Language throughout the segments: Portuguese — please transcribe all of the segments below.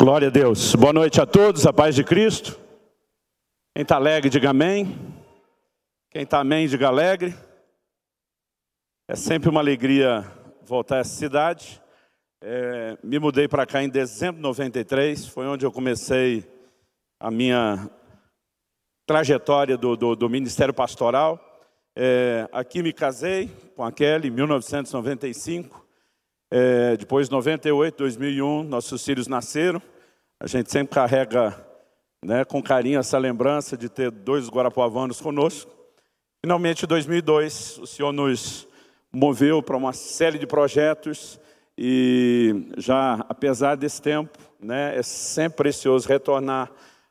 Glória a Deus. Boa noite a todos, a paz de Cristo. Quem está alegre, diga amém. Quem está amém, diga alegre. É sempre uma alegria voltar a essa cidade. É, me mudei para cá em dezembro de 93, foi onde eu comecei a minha trajetória do, do, do Ministério Pastoral. É, aqui me casei com a Kelly em 1995. É, depois de 98, 2001, nossos filhos nasceram. A gente sempre carrega né, com carinho essa lembrança de ter dois guarapuavanos conosco. Finalmente, em 2002, o Senhor nos moveu para uma série de projetos e já, apesar desse tempo, né, é sempre precioso retornar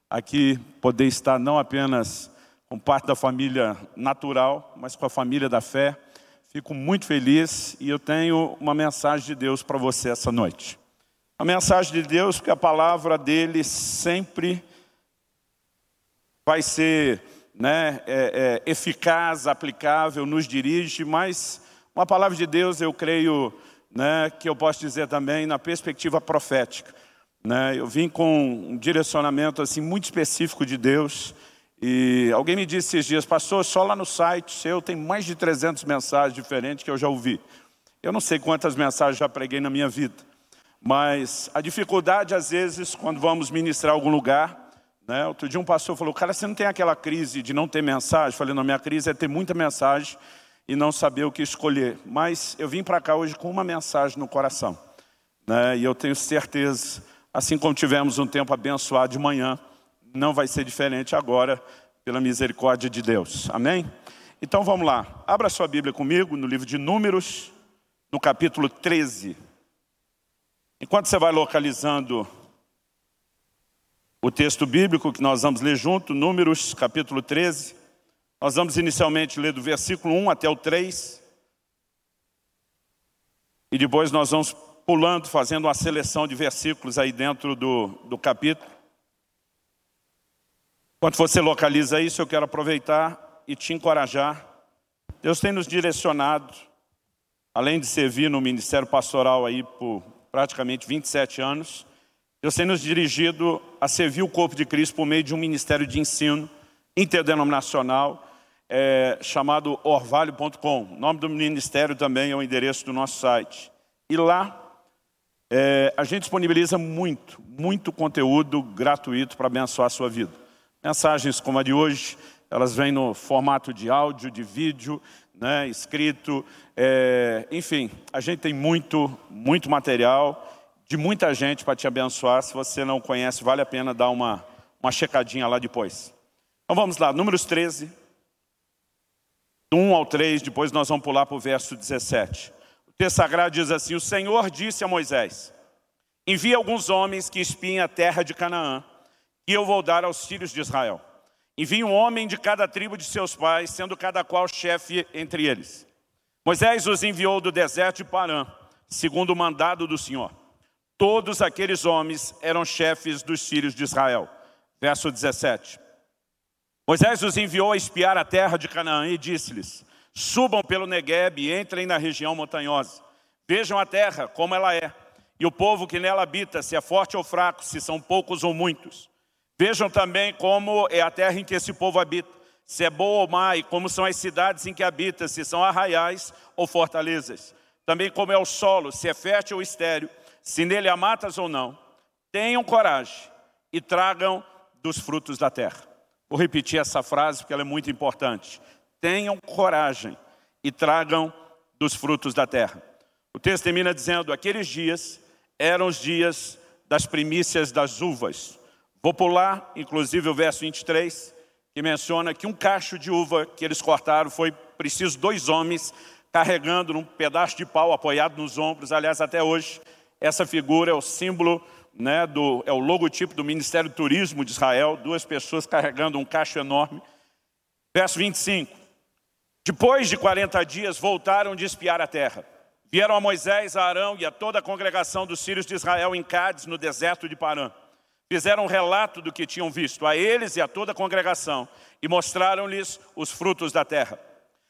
aqui, poder estar não apenas com parte da família natural, mas com a família da fé. Fico muito feliz e eu tenho uma mensagem de Deus para você essa noite. A mensagem de Deus, porque a palavra dele sempre vai ser né, é, é, eficaz, aplicável, nos dirige, mas uma palavra de Deus, eu creio, né, que eu posso dizer também na perspectiva profética. Né, eu vim com um direcionamento assim muito específico de Deus, e alguém me disse esses dias, pastor, só lá no site seu tem mais de 300 mensagens diferentes que eu já ouvi. Eu não sei quantas mensagens já preguei na minha vida. Mas a dificuldade, às vezes, quando vamos ministrar algum lugar, né? outro dia um pastor falou, cara, você não tem aquela crise de não ter mensagem? Eu falei, não, minha crise é ter muita mensagem e não saber o que escolher. Mas eu vim para cá hoje com uma mensagem no coração. Né? E eu tenho certeza, assim como tivemos um tempo abençoado de manhã, não vai ser diferente agora, pela misericórdia de Deus. Amém? Então vamos lá. Abra sua Bíblia comigo no livro de Números, no capítulo 13. Enquanto você vai localizando o texto bíblico que nós vamos ler junto, Números capítulo 13, nós vamos inicialmente ler do versículo 1 até o 3, e depois nós vamos pulando, fazendo uma seleção de versículos aí dentro do, do capítulo. Enquanto você localiza isso, eu quero aproveitar e te encorajar. Deus tem nos direcionado, além de servir no ministério pastoral aí por praticamente 27 anos, Deus tem nos dirigido a servir o corpo de Cristo por meio de um ministério de ensino interdenominacional é, chamado orvalho.com. O nome do ministério também é o endereço do nosso site. E lá é, a gente disponibiliza muito, muito conteúdo gratuito para abençoar a sua vida. Mensagens como a de hoje, elas vêm no formato de áudio, de vídeo, né, escrito, é, enfim, a gente tem muito, muito material de muita gente para te abençoar. Se você não conhece, vale a pena dar uma, uma checadinha lá depois. Então vamos lá, números 13, do 1 ao 3, depois nós vamos pular para o verso 17. O texto sagrado diz assim, o Senhor disse a Moisés, envia alguns homens que espiem a terra de Canaã, que eu vou dar aos filhos de Israel. Envie um homem de cada tribo de seus pais, sendo cada qual chefe entre eles. Moisés os enviou do deserto de Parã, segundo o mandado do Senhor. Todos aqueles homens eram chefes dos filhos de Israel. Verso 17. Moisés os enviou a espiar a terra de Canaã e disse-lhes, subam pelo Negueb e entrem na região montanhosa. Vejam a terra, como ela é, e o povo que nela habita, se é forte ou fraco, se são poucos ou muitos. Vejam também como é a terra em que esse povo habita, se é boa ou má, e como são as cidades em que habita, se são arraiais ou fortalezas. Também como é o solo, se é fértil ou estéril, se nele há matas ou não. Tenham coragem e tragam dos frutos da terra. Vou repetir essa frase porque ela é muito importante. Tenham coragem e tragam dos frutos da terra. O texto termina dizendo, aqueles dias eram os dias das primícias das uvas. Vou pular, inclusive, o verso 23, que menciona que um cacho de uva que eles cortaram foi preciso dois homens carregando num pedaço de pau apoiado nos ombros. Aliás, até hoje, essa figura é o símbolo, né, do, é o logotipo do Ministério do Turismo de Israel, duas pessoas carregando um cacho enorme. Verso 25. Depois de 40 dias, voltaram de espiar a terra. Vieram a Moisés, a Arão e a toda a congregação dos filhos de Israel em Cádiz, no deserto de Parã fizeram um relato do que tinham visto a eles e a toda a congregação e mostraram-lhes os frutos da terra.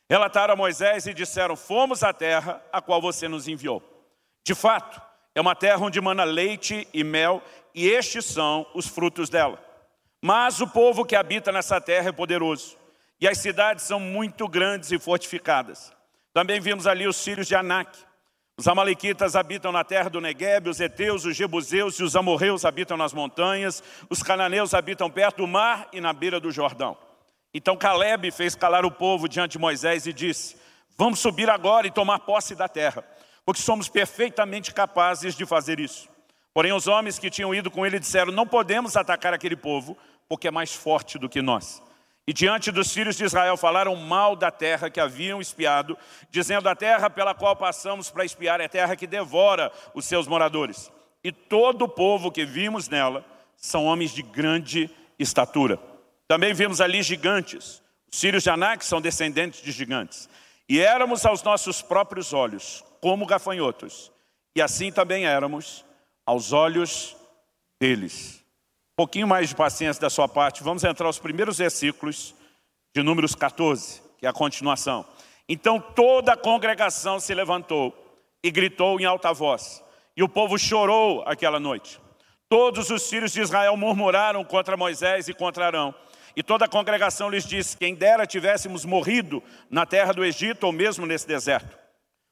Relataram a Moisés e disseram, fomos à terra a qual você nos enviou. De fato, é uma terra onde mana leite e mel e estes são os frutos dela. Mas o povo que habita nessa terra é poderoso, e as cidades são muito grandes e fortificadas. Também vimos ali os filhos de Anak. Os amalequitas habitam na terra do Negueb, os heteus, os jebuseus e os amorreus habitam nas montanhas, os cananeus habitam perto do mar e na beira do Jordão. Então Caleb fez calar o povo diante de Moisés e disse, vamos subir agora e tomar posse da terra, porque somos perfeitamente capazes de fazer isso. Porém os homens que tinham ido com ele disseram, não podemos atacar aquele povo, porque é mais forte do que nós. E diante dos filhos de Israel falaram mal da terra que haviam espiado, dizendo a terra pela qual passamos para espiar é terra que devora os seus moradores. E todo o povo que vimos nela são homens de grande estatura. Também vimos ali gigantes. Os filhos de Anak são descendentes de gigantes. E éramos aos nossos próprios olhos como gafanhotos. E assim também éramos aos olhos deles pouquinho mais de paciência da sua parte, vamos entrar aos primeiros versículos de Números 14, que é a continuação. Então toda a congregação se levantou e gritou em alta voz, e o povo chorou aquela noite. Todos os filhos de Israel murmuraram contra Moisés e contra Arão, e toda a congregação lhes disse, quem dera tivéssemos morrido na terra do Egito ou mesmo nesse deserto.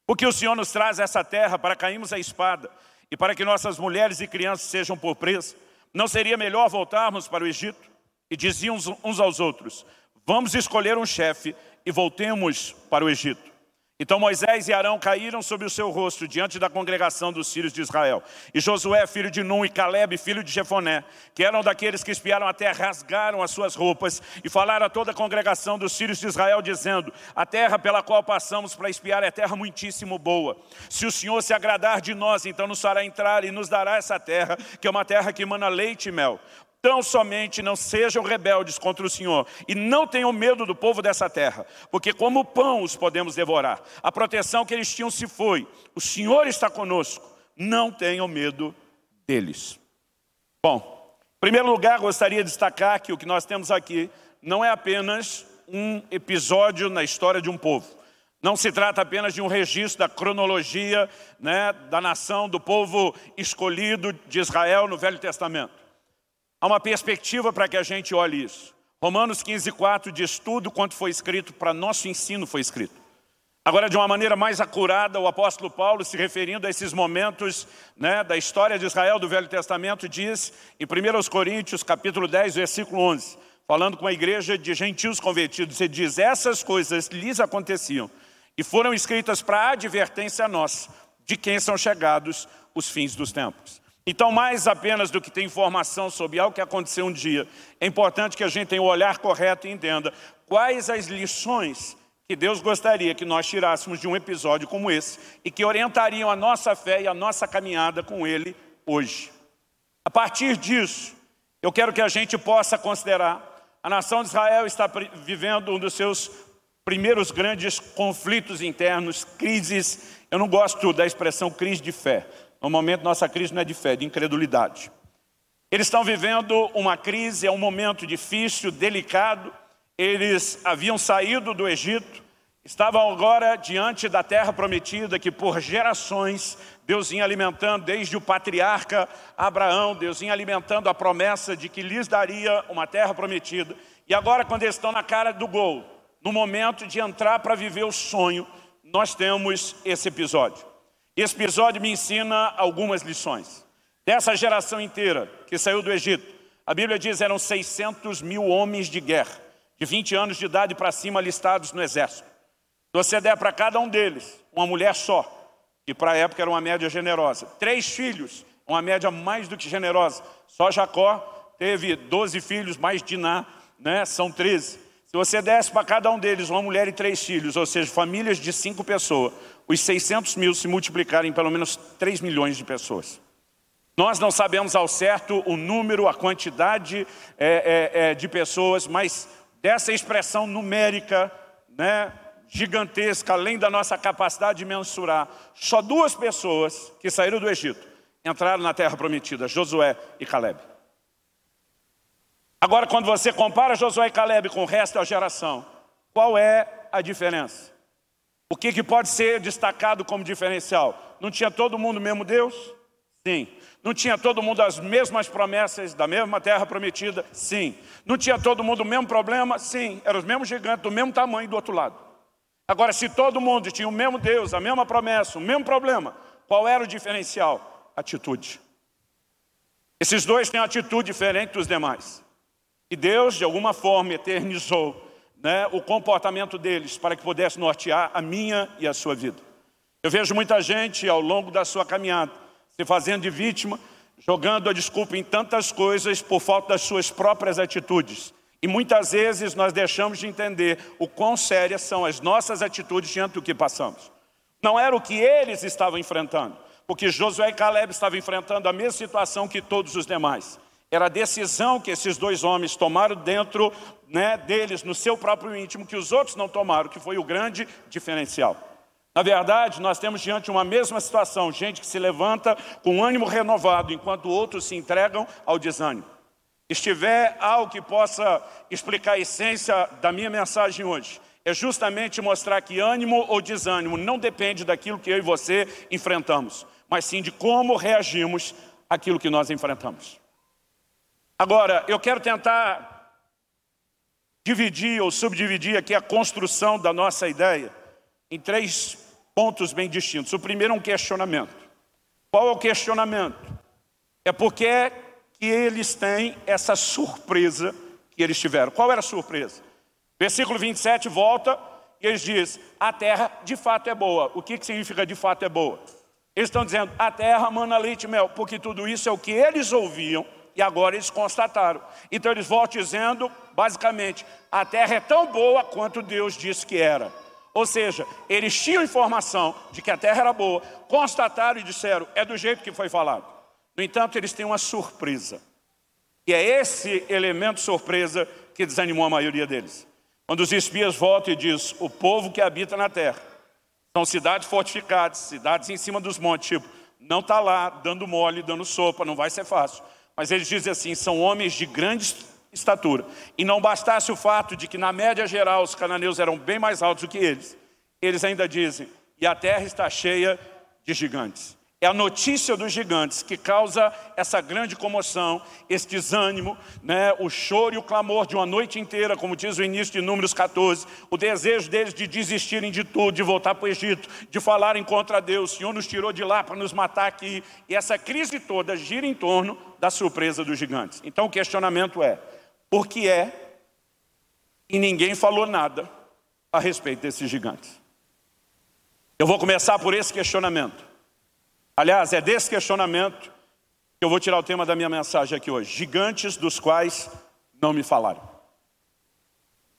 Porque o Senhor nos traz essa terra para cairmos a espada e para que nossas mulheres e crianças sejam por. Não seria melhor voltarmos para o Egito? E diziam uns aos outros, vamos escolher um chefe e voltemos para o Egito. Então Moisés e Arão caíram sobre o seu rosto diante da congregação dos filhos de Israel. E Josué, filho de Num, e Caleb, filho de Jefoné, que eram daqueles que espiaram a terra, rasgaram as suas roupas e falaram a toda a congregação dos filhos de Israel, dizendo, a terra pela qual passamos para espiar é terra muitíssimo boa. Se o Senhor se agradar de nós, então nos fará entrar e nos dará essa terra, que é uma terra que emana leite e mel. Tão somente não sejam rebeldes contra o Senhor e não tenham medo do povo dessa terra, porque como pão os podemos devorar. A proteção que eles tinham se foi. O Senhor está conosco. Não tenham medo deles. Bom, em primeiro lugar, gostaria de destacar que o que nós temos aqui não é apenas um episódio na história de um povo. Não se trata apenas de um registro da cronologia né, da nação, do povo escolhido de Israel no Velho Testamento. Há uma perspectiva para que a gente olhe isso. Romanos 15, 4 diz tudo quanto foi escrito para nosso ensino foi escrito. Agora, de uma maneira mais acurada, o apóstolo Paulo, se referindo a esses momentos né, da história de Israel do Velho Testamento, diz em 1 Coríntios, capítulo 10, versículo 11, falando com a igreja de gentios convertidos, ele diz, essas coisas lhes aconteciam e foram escritas para advertência a nós, de quem são chegados os fins dos tempos. Então, mais apenas do que ter informação sobre algo que aconteceu um dia, é importante que a gente tenha o olhar correto e entenda quais as lições que Deus gostaria que nós tirássemos de um episódio como esse e que orientariam a nossa fé e a nossa caminhada com Ele hoje. A partir disso, eu quero que a gente possa considerar a nação de Israel está vivendo um dos seus primeiros grandes conflitos internos, crises, eu não gosto da expressão crise de fé, no momento, nossa crise não é de fé, é de incredulidade. Eles estão vivendo uma crise, é um momento difícil, delicado. Eles haviam saído do Egito, estavam agora diante da terra prometida que por gerações Deus vinha alimentando, desde o patriarca Abraão, Deus vinha alimentando a promessa de que lhes daria uma terra prometida. E agora, quando eles estão na cara do gol, no momento de entrar para viver o sonho, nós temos esse episódio. Esse episódio me ensina algumas lições. Dessa geração inteira que saiu do Egito, a Bíblia diz eram 600 mil homens de guerra, de 20 anos de idade para cima listados no exército. Se você der para cada um deles uma mulher só, que para a época era uma média generosa, três filhos, uma média mais do que generosa. Só Jacó teve 12 filhos, mais Diná, né? são 13. Se você desse para cada um deles uma mulher e três filhos, ou seja, famílias de cinco pessoas, os 600 mil se multiplicarem em pelo menos 3 milhões de pessoas. Nós não sabemos ao certo o número, a quantidade é, é, é, de pessoas, mas dessa expressão numérica, né, gigantesca, além da nossa capacidade de mensurar, só duas pessoas que saíram do Egito entraram na terra prometida, Josué e Caleb. Agora, quando você compara Josué e Caleb com o resto da geração, qual é a diferença? O que, que pode ser destacado como diferencial? Não tinha todo mundo o mesmo Deus? Sim. Não tinha todo mundo as mesmas promessas da mesma terra prometida? Sim. Não tinha todo mundo o mesmo problema? Sim. Eram os mesmos gigantes, do mesmo tamanho do outro lado. Agora, se todo mundo tinha o mesmo Deus, a mesma promessa, o mesmo problema, qual era o diferencial? Atitude. Esses dois têm atitude diferente dos demais. E Deus, de alguma forma, eternizou né, o comportamento deles para que pudesse nortear a minha e a sua vida. Eu vejo muita gente ao longo da sua caminhada se fazendo de vítima, jogando a desculpa em tantas coisas por falta das suas próprias atitudes. E muitas vezes nós deixamos de entender o quão sérias são as nossas atitudes diante do que passamos. Não era o que eles estavam enfrentando, porque Josué e Caleb estavam enfrentando a mesma situação que todos os demais. Era a decisão que esses dois homens tomaram dentro né, deles, no seu próprio íntimo, que os outros não tomaram, que foi o grande diferencial. Na verdade, nós temos diante uma mesma situação, gente que se levanta com ânimo renovado, enquanto outros se entregam ao desânimo. Estiver algo que possa explicar a essência da minha mensagem hoje, é justamente mostrar que ânimo ou desânimo não depende daquilo que eu e você enfrentamos, mas sim de como reagimos àquilo que nós enfrentamos. Agora, eu quero tentar dividir ou subdividir aqui a construção da nossa ideia em três pontos bem distintos. O primeiro é um questionamento. Qual é o questionamento? É porque que eles têm essa surpresa que eles tiveram. Qual era a surpresa? Versículo 27 volta e eles dizem, a terra de fato é boa. O que, que significa de fato é boa? Eles estão dizendo, a terra mana leite e mel, porque tudo isso é o que eles ouviam e agora eles constataram. Então eles voltam dizendo, basicamente, a terra é tão boa quanto Deus disse que era. Ou seja, eles tinham informação de que a terra era boa, constataram e disseram, é do jeito que foi falado. No entanto, eles têm uma surpresa. E é esse elemento surpresa que desanimou a maioria deles. Quando os espias voltam e dizem, o povo que habita na terra, são cidades fortificadas, cidades em cima dos montes, tipo, não está lá dando mole, dando sopa, não vai ser fácil. Mas eles dizem assim, são homens de grandes estatura. E não bastasse o fato de que na média geral os cananeus eram bem mais altos do que eles, eles ainda dizem, e a terra está cheia de gigantes. É a notícia dos gigantes que causa essa grande comoção, esse desânimo, né? o choro e o clamor de uma noite inteira, como diz o início de Números 14, o desejo deles de desistirem de tudo, de voltar para o Egito, de falarem contra Deus, o Senhor nos tirou de lá para nos matar aqui. E essa crise toda gira em torno da surpresa dos gigantes. Então o questionamento é, por que é e ninguém falou nada a respeito desses gigantes? Eu vou começar por esse questionamento. Aliás, é desse questionamento que eu vou tirar o tema da minha mensagem aqui hoje. Gigantes dos quais não me falaram.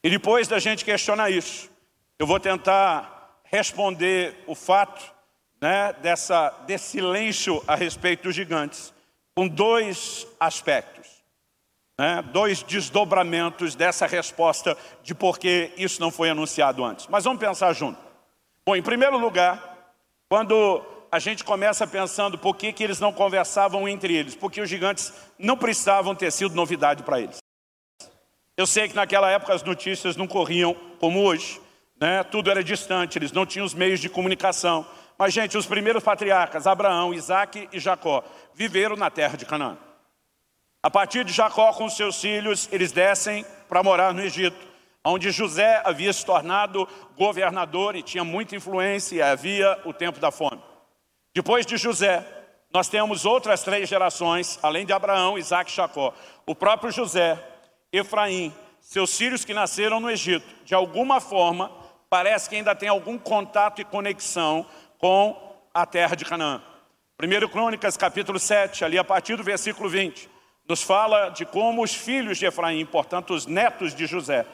E depois da gente questionar isso, eu vou tentar responder o fato né, dessa, desse silêncio a respeito dos gigantes com dois aspectos né, dois desdobramentos dessa resposta de por que isso não foi anunciado antes. Mas vamos pensar junto. Bom, em primeiro lugar, quando a gente começa pensando por que, que eles não conversavam entre eles, porque os gigantes não precisavam ter sido novidade para eles. Eu sei que naquela época as notícias não corriam como hoje, né? tudo era distante, eles não tinham os meios de comunicação. Mas, gente, os primeiros patriarcas, Abraão, Isaac e Jacó, viveram na terra de Canaã. A partir de Jacó com seus filhos, eles descem para morar no Egito, onde José havia se tornado governador e tinha muita influência e havia o tempo da fome. Depois de José, nós temos outras três gerações, além de Abraão, Isaac e Jacó. O próprio José, Efraim, seus filhos que nasceram no Egito, de alguma forma, parece que ainda tem algum contato e conexão com a terra de Canaã. 1 Crônicas, capítulo 7, ali a partir do versículo 20 nos fala de como os filhos de Efraim, portanto os netos de José,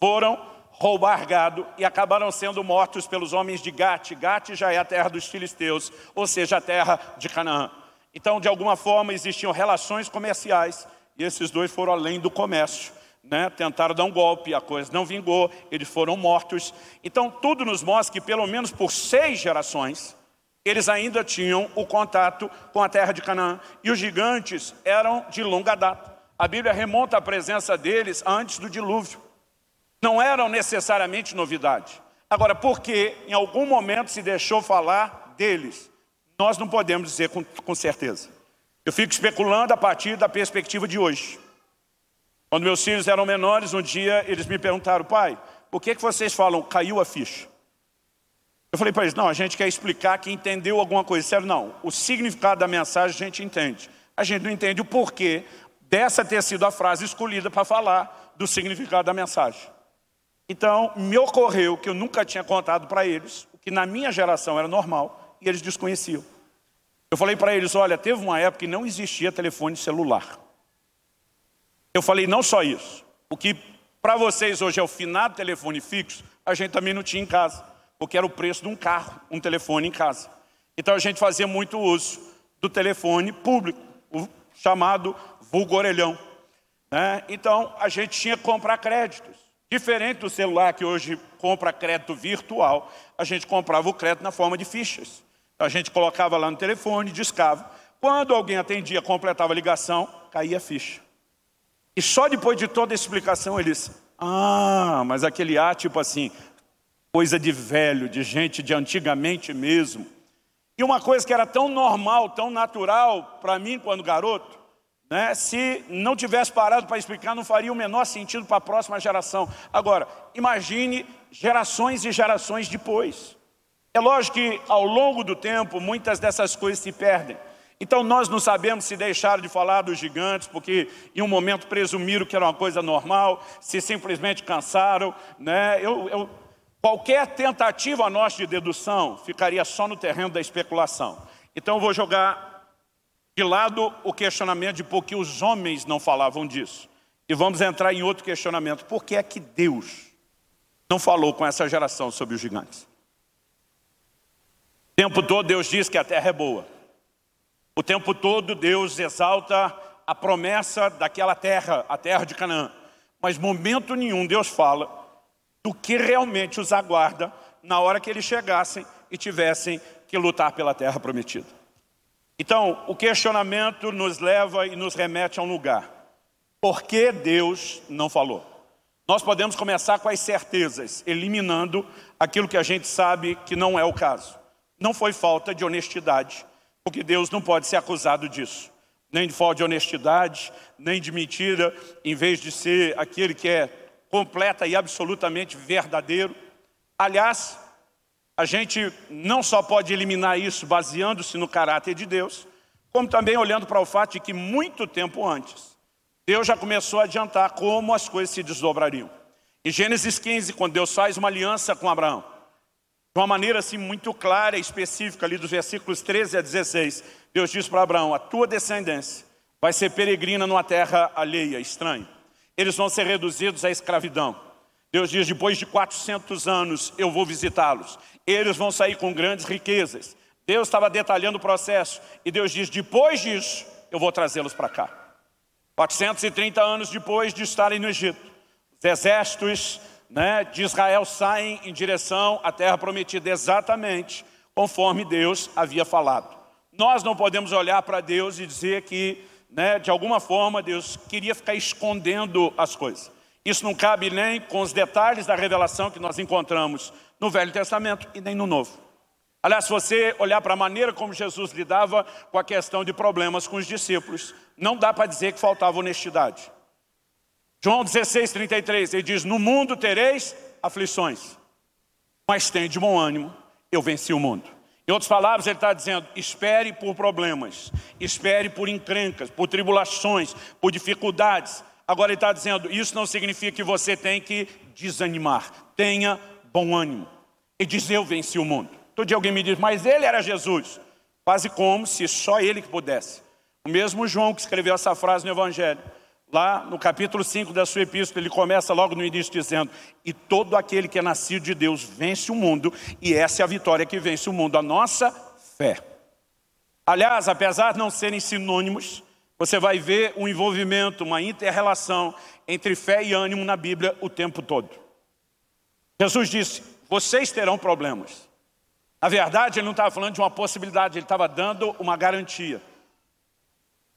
foram roubar gado e acabaram sendo mortos pelos homens de Gate. Gate já é a terra dos filisteus, ou seja, a terra de Canaã. Então, de alguma forma, existiam relações comerciais e esses dois foram além do comércio. Né? Tentaram dar um golpe, a coisa não vingou, eles foram mortos. Então, tudo nos mostra que pelo menos por seis gerações, eles ainda tinham o contato com a terra de Canaã. E os gigantes eram de longa data. A Bíblia remonta a presença deles antes do dilúvio. Não eram necessariamente novidade. Agora, porque em algum momento se deixou falar deles, nós não podemos dizer com, com certeza. Eu fico especulando a partir da perspectiva de hoje. Quando meus filhos eram menores, um dia eles me perguntaram, pai, por que, que vocês falam caiu a ficha? Eu falei para eles, não, a gente quer explicar que entendeu alguma coisa. Sério, não, o significado da mensagem a gente entende. A gente não entende o porquê dessa ter sido a frase escolhida para falar do significado da mensagem. Então, me ocorreu que eu nunca tinha contado para eles, o que na minha geração era normal, e eles desconheciam. Eu falei para eles, olha, teve uma época que não existia telefone celular. Eu falei, não só isso, o que para vocês hoje é o finado telefone fixo, a gente também não tinha em casa porque era o preço de um carro, um telefone em casa. Então a gente fazia muito uso do telefone público, o chamado vulgo orelhão. Né? Então a gente tinha que comprar créditos. Diferente do celular que hoje compra crédito virtual, a gente comprava o crédito na forma de fichas. Então, a gente colocava lá no telefone, discava. Quando alguém atendia, completava a ligação, caía a ficha. E só depois de toda a explicação eles, ah, mas aquele A tipo assim, coisa de velho, de gente de antigamente mesmo. E uma coisa que era tão normal, tão natural para mim quando garoto, né, se não tivesse parado para explicar, não faria o menor sentido para a próxima geração. Agora, imagine gerações e gerações depois. É lógico que ao longo do tempo muitas dessas coisas se perdem. Então nós não sabemos se deixaram de falar dos gigantes porque em um momento presumiram que era uma coisa normal, se simplesmente cansaram. Né? Eu, eu Qualquer tentativa nossa de dedução ficaria só no terreno da especulação. Então eu vou jogar de lado o questionamento de por que os homens não falavam disso. E vamos entrar em outro questionamento. Por que é que Deus não falou com essa geração sobre os gigantes? O tempo todo Deus diz que a terra é boa. O tempo todo Deus exalta a promessa daquela terra, a terra de Canaã. Mas momento nenhum Deus fala do que realmente os aguarda na hora que eles chegassem e tivessem que lutar pela terra prometida. Então, o questionamento nos leva e nos remete a um lugar. Por que Deus não falou? Nós podemos começar com as certezas, eliminando aquilo que a gente sabe que não é o caso. Não foi falta de honestidade, porque Deus não pode ser acusado disso. Nem de falta de honestidade, nem de mentira, em vez de ser aquele que é completa e absolutamente verdadeiro. Aliás, a gente não só pode eliminar isso baseando-se no caráter de Deus, como também olhando para o fato de que muito tempo antes, Deus já começou a adiantar como as coisas se desdobrariam. Em Gênesis 15, quando Deus faz uma aliança com Abraão, de uma maneira assim muito clara e específica, ali dos versículos 13 a 16, Deus diz para Abraão, a tua descendência vai ser peregrina numa terra alheia, estranha eles vão ser reduzidos à escravidão. Deus diz, depois de 400 anos eu vou visitá-los. Eles vão sair com grandes riquezas. Deus estava detalhando o processo. E Deus diz, depois disso eu vou trazê-los para cá. 430 anos depois de estarem no Egito. Os exércitos né, de Israel saem em direção à terra prometida exatamente conforme Deus havia falado. Nós não podemos olhar para Deus e dizer que né, de alguma forma Deus queria ficar escondendo as coisas. Isso não cabe nem com os detalhes da revelação que nós encontramos no Velho Testamento e nem no Novo. Aliás, se você olhar para a maneira como Jesus lidava com a questão de problemas com os discípulos, não dá para dizer que faltava honestidade. João 16, 33, ele diz, no mundo tereis aflições, mas tem de bom ânimo, eu venci o mundo. Em outras palavras, ele está dizendo, espere por problemas, espere por encrencas, por tribulações, por dificuldades. Agora ele está dizendo, isso não significa que você tem que desanimar, tenha bom ânimo. E diz, eu venci o mundo. Todo dia alguém me diz, mas ele era Jesus. Quase como se só ele que pudesse. O mesmo João que escreveu essa frase no Evangelho. Lá no capítulo 5 da sua epístola, ele começa logo no início dizendo: E todo aquele que é nascido de Deus vence o mundo, e essa é a vitória que vence o mundo, a nossa fé. Aliás, apesar de não serem sinônimos, você vai ver um envolvimento, uma inter-relação entre fé e ânimo na Bíblia o tempo todo. Jesus disse: Vocês terão problemas. Na verdade, ele não estava falando de uma possibilidade, ele estava dando uma garantia.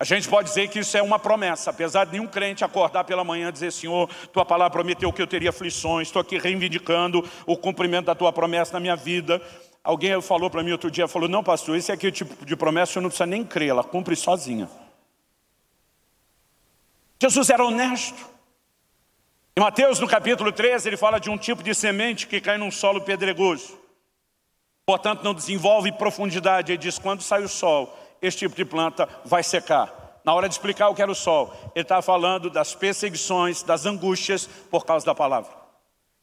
A gente pode dizer que isso é uma promessa, apesar de nenhum crente acordar pela manhã e dizer, Senhor, tua palavra prometeu que eu teria aflições, estou aqui reivindicando o cumprimento da tua promessa na minha vida. Alguém falou para mim outro dia, falou, não pastor, esse aqui é o tipo de promessa que não precisa nem crer, ela cumpre sozinha. Jesus era honesto. Em Mateus, no capítulo 13, ele fala de um tipo de semente que cai num solo pedregoso. Portanto, não desenvolve profundidade. Ele diz, quando sai o sol, esse tipo de planta vai secar. Na hora de explicar o que era o sol, ele está falando das perseguições, das angústias por causa da palavra.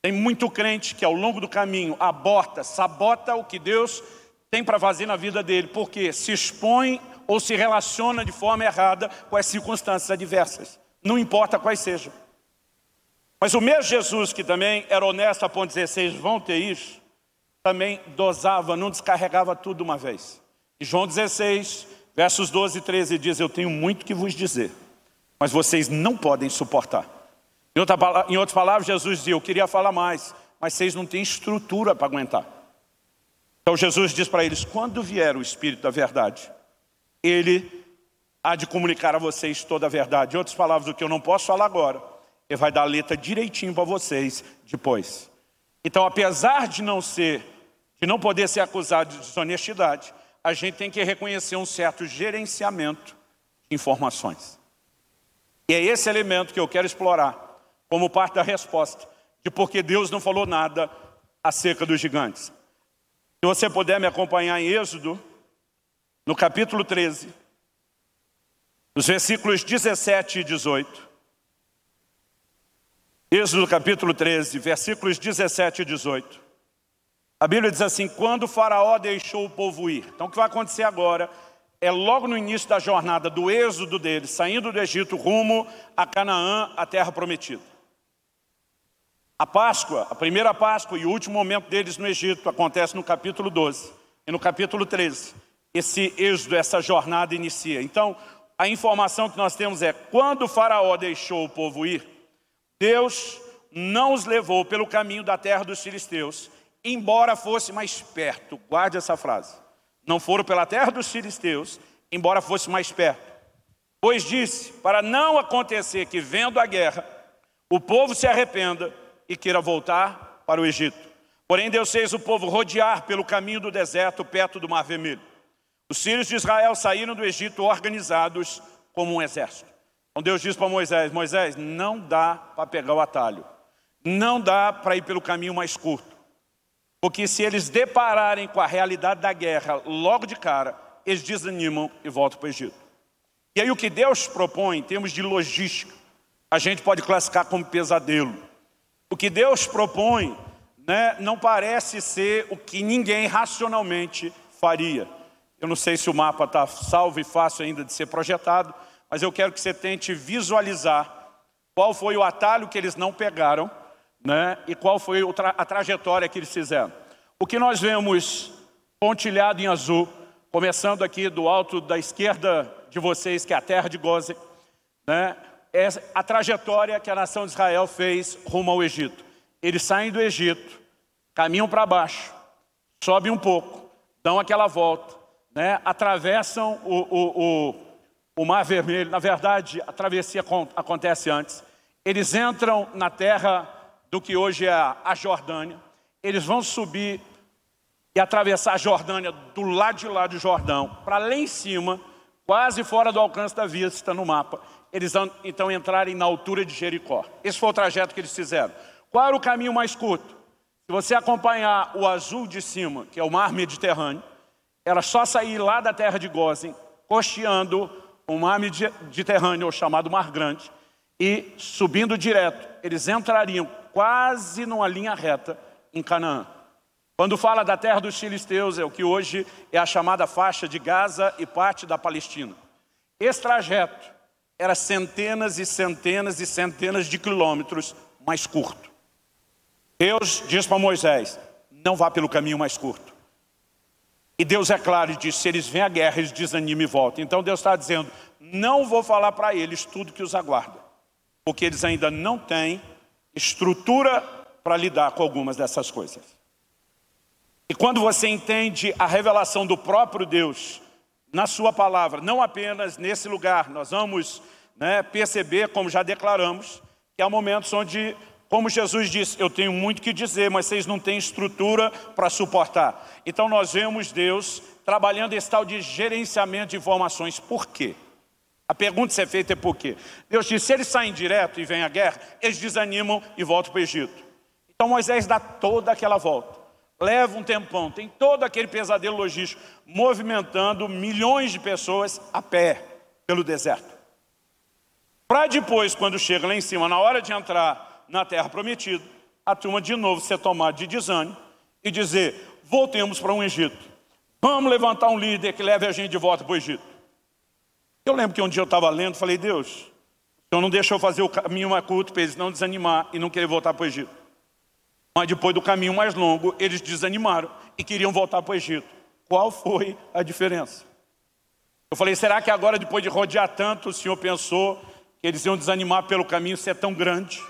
Tem muito crente que ao longo do caminho aborta, sabota o que Deus tem para fazer na vida dele, porque se expõe ou se relaciona de forma errada com as circunstâncias adversas, não importa quais sejam. Mas o mesmo Jesus, que também era honesto a ponto de dizer, vocês vão ter isso, também dosava, não descarregava tudo uma vez. João 16, versos 12 e 13 diz, eu tenho muito que vos dizer, mas vocês não podem suportar. Em, outra, em outras palavras, Jesus dizia, eu queria falar mais, mas vocês não têm estrutura para aguentar. Então Jesus diz para eles, quando vier o Espírito da verdade, Ele há de comunicar a vocês toda a verdade. Em outras palavras, o que eu não posso falar agora, ele vai dar a letra direitinho para vocês depois. Então, apesar de não ser, de não poder ser acusado de desonestidade, a gente tem que reconhecer um certo gerenciamento de informações. E é esse elemento que eu quero explorar como parte da resposta de por que Deus não falou nada acerca dos gigantes. Se você puder me acompanhar em Êxodo, no capítulo 13, nos versículos 17 e 18, Êxodo capítulo 13, versículos 17 e 18. A Bíblia diz assim, quando o faraó deixou o povo ir. Então o que vai acontecer agora é logo no início da jornada do êxodo deles, saindo do Egito rumo a Canaã, a terra prometida. A Páscoa, a primeira Páscoa e o último momento deles no Egito acontece no capítulo 12 e no capítulo 13. Esse êxodo, essa jornada inicia. Então, a informação que nós temos é, quando o faraó deixou o povo ir, Deus não os levou pelo caminho da terra dos filisteus, embora fosse mais perto. Guarde essa frase. Não foram pela terra dos filisteus, embora fosse mais perto. Pois disse, para não acontecer que vendo a guerra, o povo se arrependa e queira voltar para o Egito. Porém Deus fez o povo rodear pelo caminho do deserto perto do Mar Vermelho. Os filhos de Israel saíram do Egito organizados como um exército. Então Deus diz para Moisés, Moisés, não dá para pegar o atalho. Não dá para ir pelo caminho mais curto. Porque se eles depararem com a realidade da guerra logo de cara, eles desanimam e voltam para o Egito. E aí o que Deus propõe em termos de logística, a gente pode classificar como pesadelo. O que Deus propõe né, não parece ser o que ninguém racionalmente faria. Eu não sei se o mapa está salvo e fácil ainda de ser projetado, mas eu quero que você tente visualizar qual foi o atalho que eles não pegaram né, e qual foi a trajetória que eles fizeram. O que nós vemos pontilhado em azul, começando aqui do alto da esquerda de vocês, que é a terra de Goze, né, é a trajetória que a nação de Israel fez rumo ao Egito. Eles saem do Egito, caminham para baixo, sobem um pouco, dão aquela volta, né, atravessam o, o, o o Mar Vermelho, na verdade, a travessia acontece antes. Eles entram na terra do que hoje é a Jordânia. Eles vão subir e atravessar a Jordânia do lado de lá do Jordão, para lá em cima, quase fora do alcance da vista no mapa. Eles então entrarem na altura de Jericó. Esse foi o trajeto que eles fizeram. Qual era o caminho mais curto? Se você acompanhar o azul de cima, que é o mar Mediterrâneo, era só sair lá da terra de Gozen, costeando o mar Mediterrâneo, chamado Mar Grande, e subindo direto, eles entrariam quase numa linha reta em Canaã. Quando fala da terra dos filisteus, é o que hoje é a chamada faixa de Gaza e parte da Palestina. Esse trajeto era centenas e centenas e centenas de quilômetros mais curto. Deus diz para Moisés, não vá pelo caminho mais curto. E Deus é claro e diz, se eles vêm à guerra, eles desanimam e voltam. Então Deus está dizendo, não vou falar para eles tudo que os aguarda. Porque eles ainda não têm estrutura para lidar com algumas dessas coisas. E quando você entende a revelação do próprio Deus na sua palavra, não apenas nesse lugar, nós vamos né, perceber, como já declaramos, que há momentos onde Como Jesus disse, eu tenho muito que dizer, mas vocês não têm estrutura para suportar. Então nós vemos Deus trabalhando esse tal de gerenciamento de informações. Por quê? A pergunta que é feita é por quê? Deus disse, se eles saem direto e vem a guerra, eles desanimam e voltam para o Egito. Então Moisés dá toda aquela volta. Leva um tempão, tem todo aquele pesadelo logístico, movimentando milhões de pessoas a pé pelo deserto. Para depois, quando chega lá em cima, na hora de entrar na terra prometida, a turma de novo ser tomada de desânimo e dizer, voltemos para um Egito. Vamos levantar um líder que leve a gente de volta para o Egito. Eu lembro que um dia eu estava lendo, falei, Deus, então não deixou fazer o caminho mais curto para eles não desanimar e não querer voltar para o Egito. Mas depois do caminho mais longo, eles desanimaram e queriam voltar para o Egito. Qual foi a diferença? Eu falei, será que agora, depois de rodear tanto, o Senhor pensou que eles iam desanimar pelo caminho ser tão grande?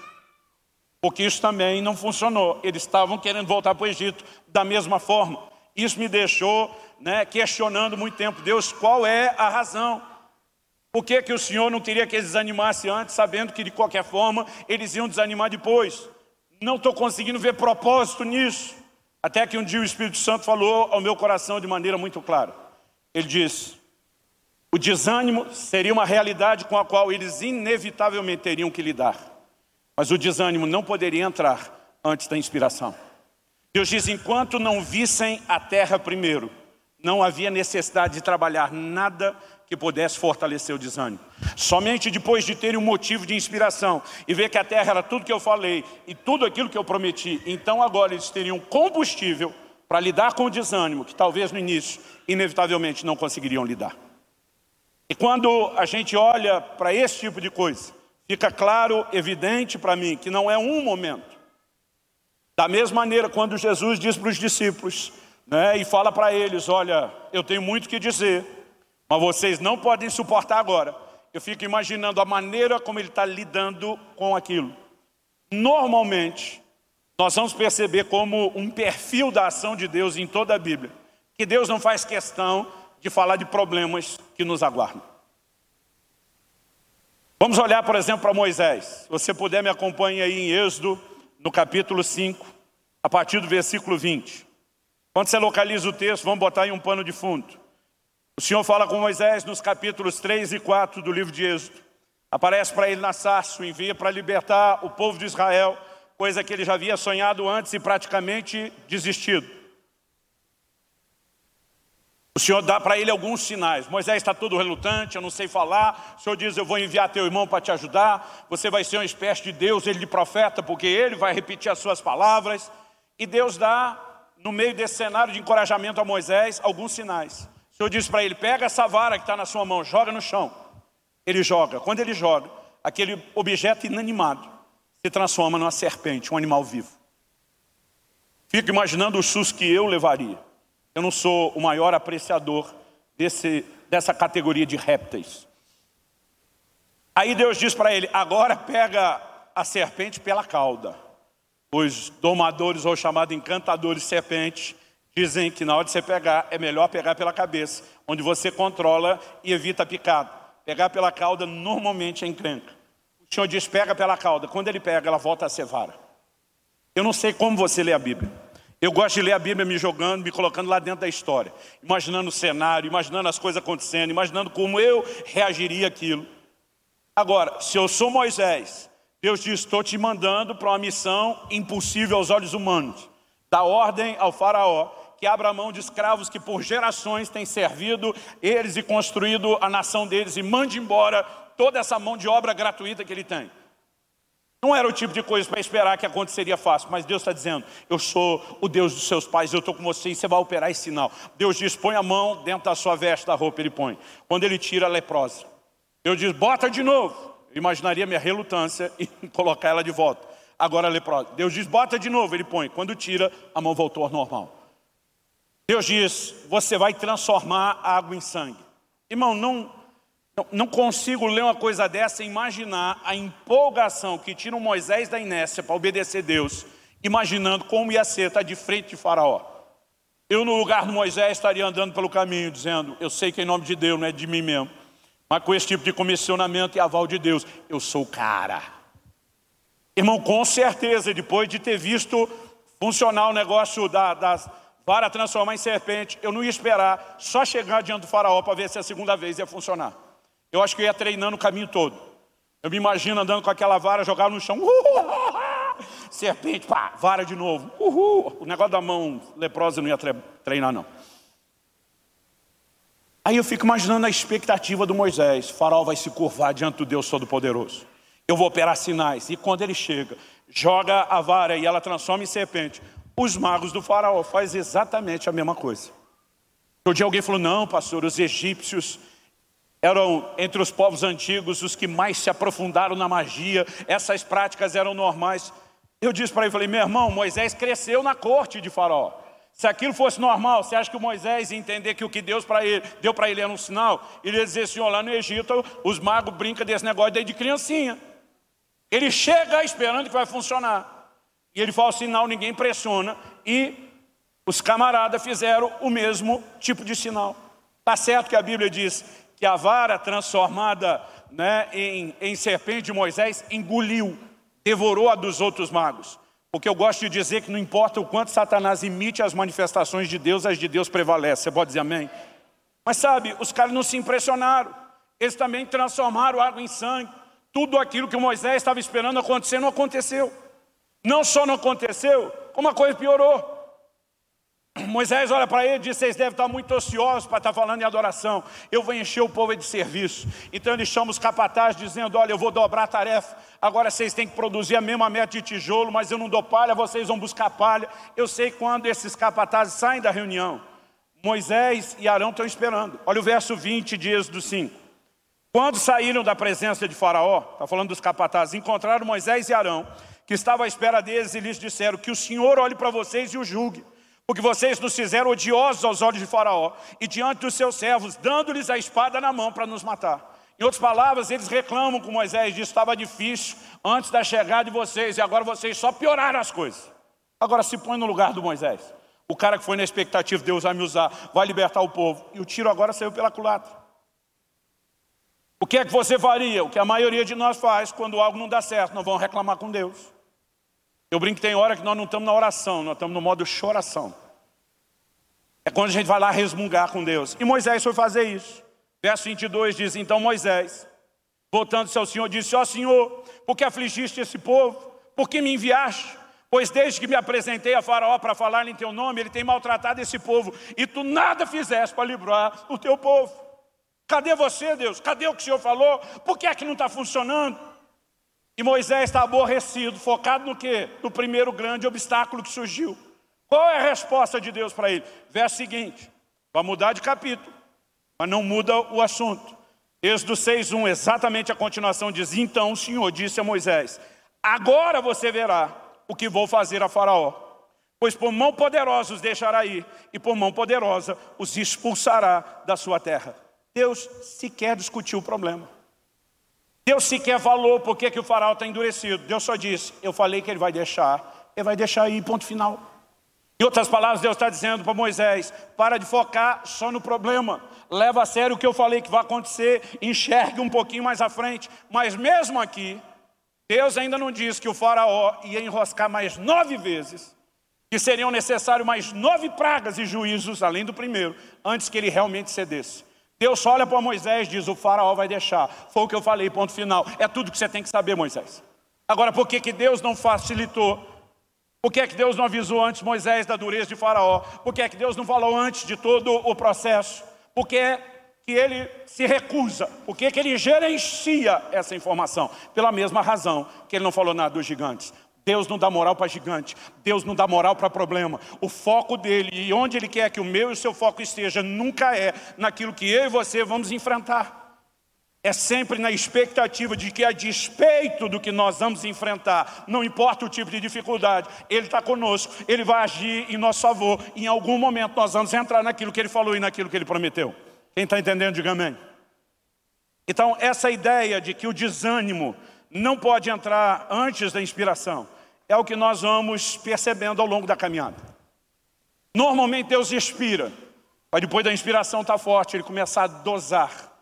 Porque isso também não funcionou. Eles estavam querendo voltar para o Egito da mesma forma. Isso me deixou né, questionando muito tempo. Deus, qual é a razão? Por que, que o Senhor não queria que eles desanimassem antes, sabendo que de qualquer forma eles iam desanimar depois? Não estou conseguindo ver propósito nisso. Até que um dia o Espírito Santo falou ao meu coração de maneira muito clara. Ele disse, o desânimo seria uma realidade com a qual eles inevitavelmente teriam que lidar. Mas o desânimo não poderia entrar antes da inspiração. Deus diz, enquanto não vissem a terra primeiro, não havia necessidade de trabalhar nada que pudesse fortalecer o desânimo. Somente depois de terem um motivo de inspiração e ver que a terra era tudo que eu falei e tudo aquilo que eu prometi, então agora eles teriam combustível para lidar com o desânimo, que talvez no início, inevitavelmente, não conseguiriam lidar. E quando a gente olha para esse tipo de coisa, fica claro, evidente para mim, que não é um momento. Da mesma maneira, quando Jesus diz para os discípulos, né, e fala para eles, olha, eu tenho muito que dizer, mas vocês não podem suportar agora. Eu fico imaginando a maneira como ele está lidando com aquilo. Normalmente, nós vamos perceber como um perfil da ação de Deus em toda a Bíblia, que Deus não faz questão de falar de problemas que nos aguardam. Vamos olhar, por exemplo, para Moisés. Se você puder, me acompanhe aí em Êxodo, no capítulo 5, a partir do versículo 20. Quando você localiza o texto, vamos botar aí um pano de fundo. O Senhor fala com Moisés nos capítulos 3 e 4 do livro de Êxodo. Aparece para ele na o envia para libertar o povo de Israel, coisa que ele já havia sonhado antes e praticamente desistido. O Senhor dá para ele alguns sinais. Moisés está todo relutante, eu não sei falar. O Senhor diz, eu vou enviar teu irmão para te ajudar. Você vai ser uma espécie de Deus, ele de profeta, porque ele vai repetir as suas palavras. E Deus dá, no meio desse cenário de encorajamento a Moisés, alguns sinais. O Senhor diz para ele, pega essa vara que está na sua mão, joga no chão. Ele joga. Quando ele joga, aquele objeto inanimado se transforma numa serpente, um animal vivo. Fico imaginando o susto que eu levaria. Eu não sou o maior apreciador desse, dessa categoria de répteis. Aí Deus diz para ele, agora pega a serpente pela cauda. Os domadores ou chamados encantadores de serpente dizem que na hora de você pegar, é melhor pegar pela cabeça, onde você controla e evita picado. Pegar pela cauda normalmente é encrenca. O Senhor diz, pega pela cauda. Quando ele pega, ela volta a ser vara. Eu não sei como você lê a Bíblia. Eu gosto de ler a Bíblia me jogando, me colocando lá dentro da história. Imaginando o cenário, imaginando as coisas acontecendo, imaginando como eu reagiria aquilo. Agora, se eu sou Moisés, Deus diz, estou te mandando para uma missão impossível aos olhos humanos. Dá ordem ao faraó que abra mão de escravos que por gerações têm servido eles e construído a nação deles e mande embora toda essa mão de obra gratuita que ele tem. Não era o tipo de coisa para esperar que aconteceria fácil, mas Deus está dizendo, eu sou o Deus dos seus pais, eu estou com você e você vai operar esse sinal. Deus diz, põe a mão dentro da sua veste da roupa, ele põe. Quando ele tira, a leprosa. Deus diz, bota de novo. Eu imaginaria minha relutância em colocar ela de volta. Agora a leprosa. Deus diz, bota de novo, ele põe. Quando tira, a mão voltou ao normal. Deus diz, você vai transformar a água em sangue. Irmão, não não consigo ler uma coisa dessa e imaginar a empolgação que tira o Moisés da inércia para obedecer Deus, imaginando como ia ser estar de frente de faraó. Eu no lugar do Moisés estaria andando pelo caminho dizendo, eu sei que em nome de Deus, não é de mim mesmo, mas com esse tipo de comissionamento e aval de Deus, eu sou o cara. Irmão, com certeza, depois de ter visto funcionar o negócio da, das vara transformar em serpente, eu não ia esperar só chegar diante do faraó para ver se a segunda vez ia funcionar. Eu acho que eu ia treinando o caminho todo. Eu me imagino andando com aquela vara, jogar no chão, uhul, serpente, pá, vara de novo, uhul. O negócio da mão leprosa não ia treinar, não. Aí eu fico imaginando a expectativa do Moisés. O faraó vai se curvar diante do Deus Todo-Poderoso. Eu vou operar sinais. E quando ele chega, joga a vara e ela transforma em serpente. Os magos do faraó fazem exatamente a mesma coisa. Um dia alguém falou, não pastor, os egípcios eram entre os povos antigos os que mais se aprofundaram na magia. Essas práticas eram normais. Eu disse para ele, falei, meu irmão, Moisés cresceu na corte de faraó. Se aquilo fosse normal, você acha que o Moisés ia entender que o que Deus para ele, deu para ele era um sinal? Ele ia dizer assim, lá no Egito, os magos brincam desse negócio daí de criancinha. Ele chega esperando que vai funcionar. Ele fala o sinal, ninguém pressiona. E os camaradas fizeram o mesmo tipo de sinal. Está certo que a Bíblia diz que a vara transformada né, em, em serpente de Moisés engoliu, devorou a dos outros magos. Porque eu gosto de dizer que não importa o quanto Satanás imite as manifestações de Deus, as de Deus prevalecem. Você pode dizer amém? Mas sabe, os caras não se impressionaram. Eles também transformaram água em sangue. Tudo aquilo que Moisés estava esperando acontecer não aconteceu. Não só não aconteceu, como a coisa piorou. Moisés olha para ele e diz: Vocês devem estar muito ociosos para estar falando em adoração. Eu vou encher o povo de serviço. Então ele chama os capatazes, dizendo: Olha, eu vou dobrar a tarefa. Agora vocês têm que produzir a mesma meta de tijolo, mas eu não dou palha, vocês vão buscar palha. Eu sei quando esses capatazes saem da reunião. Moisés e Arão estão esperando. Olha o verso 20 de Êxodo 5. Quando saíram da presença de Faraó, está falando dos capatazes, encontraram Moisés e Arão, que estavam à espera deles, e lhes disseram: Que o Senhor olhe para vocês e o julgue porque vocês nos fizeram odiosos aos olhos de Faraó e diante dos seus servos, dando-lhes a espada na mão para nos matar. Em outras palavras, eles reclamam com Moisés, diz estava difícil antes da chegada de vocês e agora vocês só pioraram as coisas. Agora se põe no lugar do Moisés. O cara que foi na expectativa, Deus vai me usar, vai libertar o povo. E o tiro agora saiu pela culatra. O que é que você faria? O que a maioria de nós faz quando algo não dá certo, nós vamos reclamar com Deus. Eu brinco que tem hora que nós não estamos na oração, nós estamos no modo choração. É quando a gente vai lá resmungar com Deus. E Moisés foi fazer isso. Verso 22 diz, então Moisés, voltando-se ao Senhor, disse, ó Senhor, por que afligiste esse povo? Por que me enviaste? Pois desde que me apresentei a faraó para falar em teu nome, ele tem maltratado esse povo, e tu nada fizeste para livrar o teu povo. Cadê você, Deus? Cadê o que o Senhor falou? Por que é que não está funcionando? E Moisés está aborrecido, focado no quê? No primeiro grande obstáculo que surgiu. Qual é a resposta de Deus para ele? Verso seguinte, vai mudar de capítulo, mas não muda o assunto. Êxodo 6.1, exatamente a continuação diz, então o Senhor disse a Moisés, agora você verá o que vou fazer a faraó, pois por mão poderosa os deixará ir, e por mão poderosa os expulsará da sua terra. Deus sequer discutiu o problema. Deus sequer falou por que, o faraó está endurecido. Deus só disse, eu falei que ele vai deixar, ele vai deixar aí, ponto final. Em outras palavras, Deus está dizendo para Moisés, para de focar só no problema. Leva a sério o que eu falei que vai acontecer, enxergue um pouquinho mais à frente. Mas mesmo aqui, Deus ainda não disse que o faraó ia enroscar mais nove vezes, que seriam necessários mais nove pragas e juízos, além do primeiro, antes que ele realmente cedesse. Deus olha para Moisés e diz: O faraó vai deixar. Foi o que eu falei, ponto final. É tudo que você tem que saber, Moisés. Agora, por que, que Deus não facilitou? Por que, que Deus não avisou antes Moisés da dureza de Faraó? Por que, que Deus não falou antes de todo o processo? Por que, que ele se recusa? Por que, que ele gerencia essa informação? Pela mesma razão que ele não falou nada dos gigantes. Deus não dá moral para gigante, Deus não dá moral para problema. O foco dele e onde ele quer que o meu e o seu foco esteja nunca é naquilo que eu e você vamos enfrentar. É sempre na expectativa de que a despeito do que nós vamos enfrentar, não importa o tipo de dificuldade, Ele está conosco, Ele vai agir em nosso favor. Em algum momento nós vamos entrar naquilo que Ele falou e naquilo que Ele prometeu. Quem está entendendo, diga amém. Então essa ideia de que o desânimo não pode entrar antes da inspiração. É o que nós vamos percebendo ao longo da caminhada. Normalmente Deus inspira, mas depois da inspiração estar tá forte, Ele começa a dosar,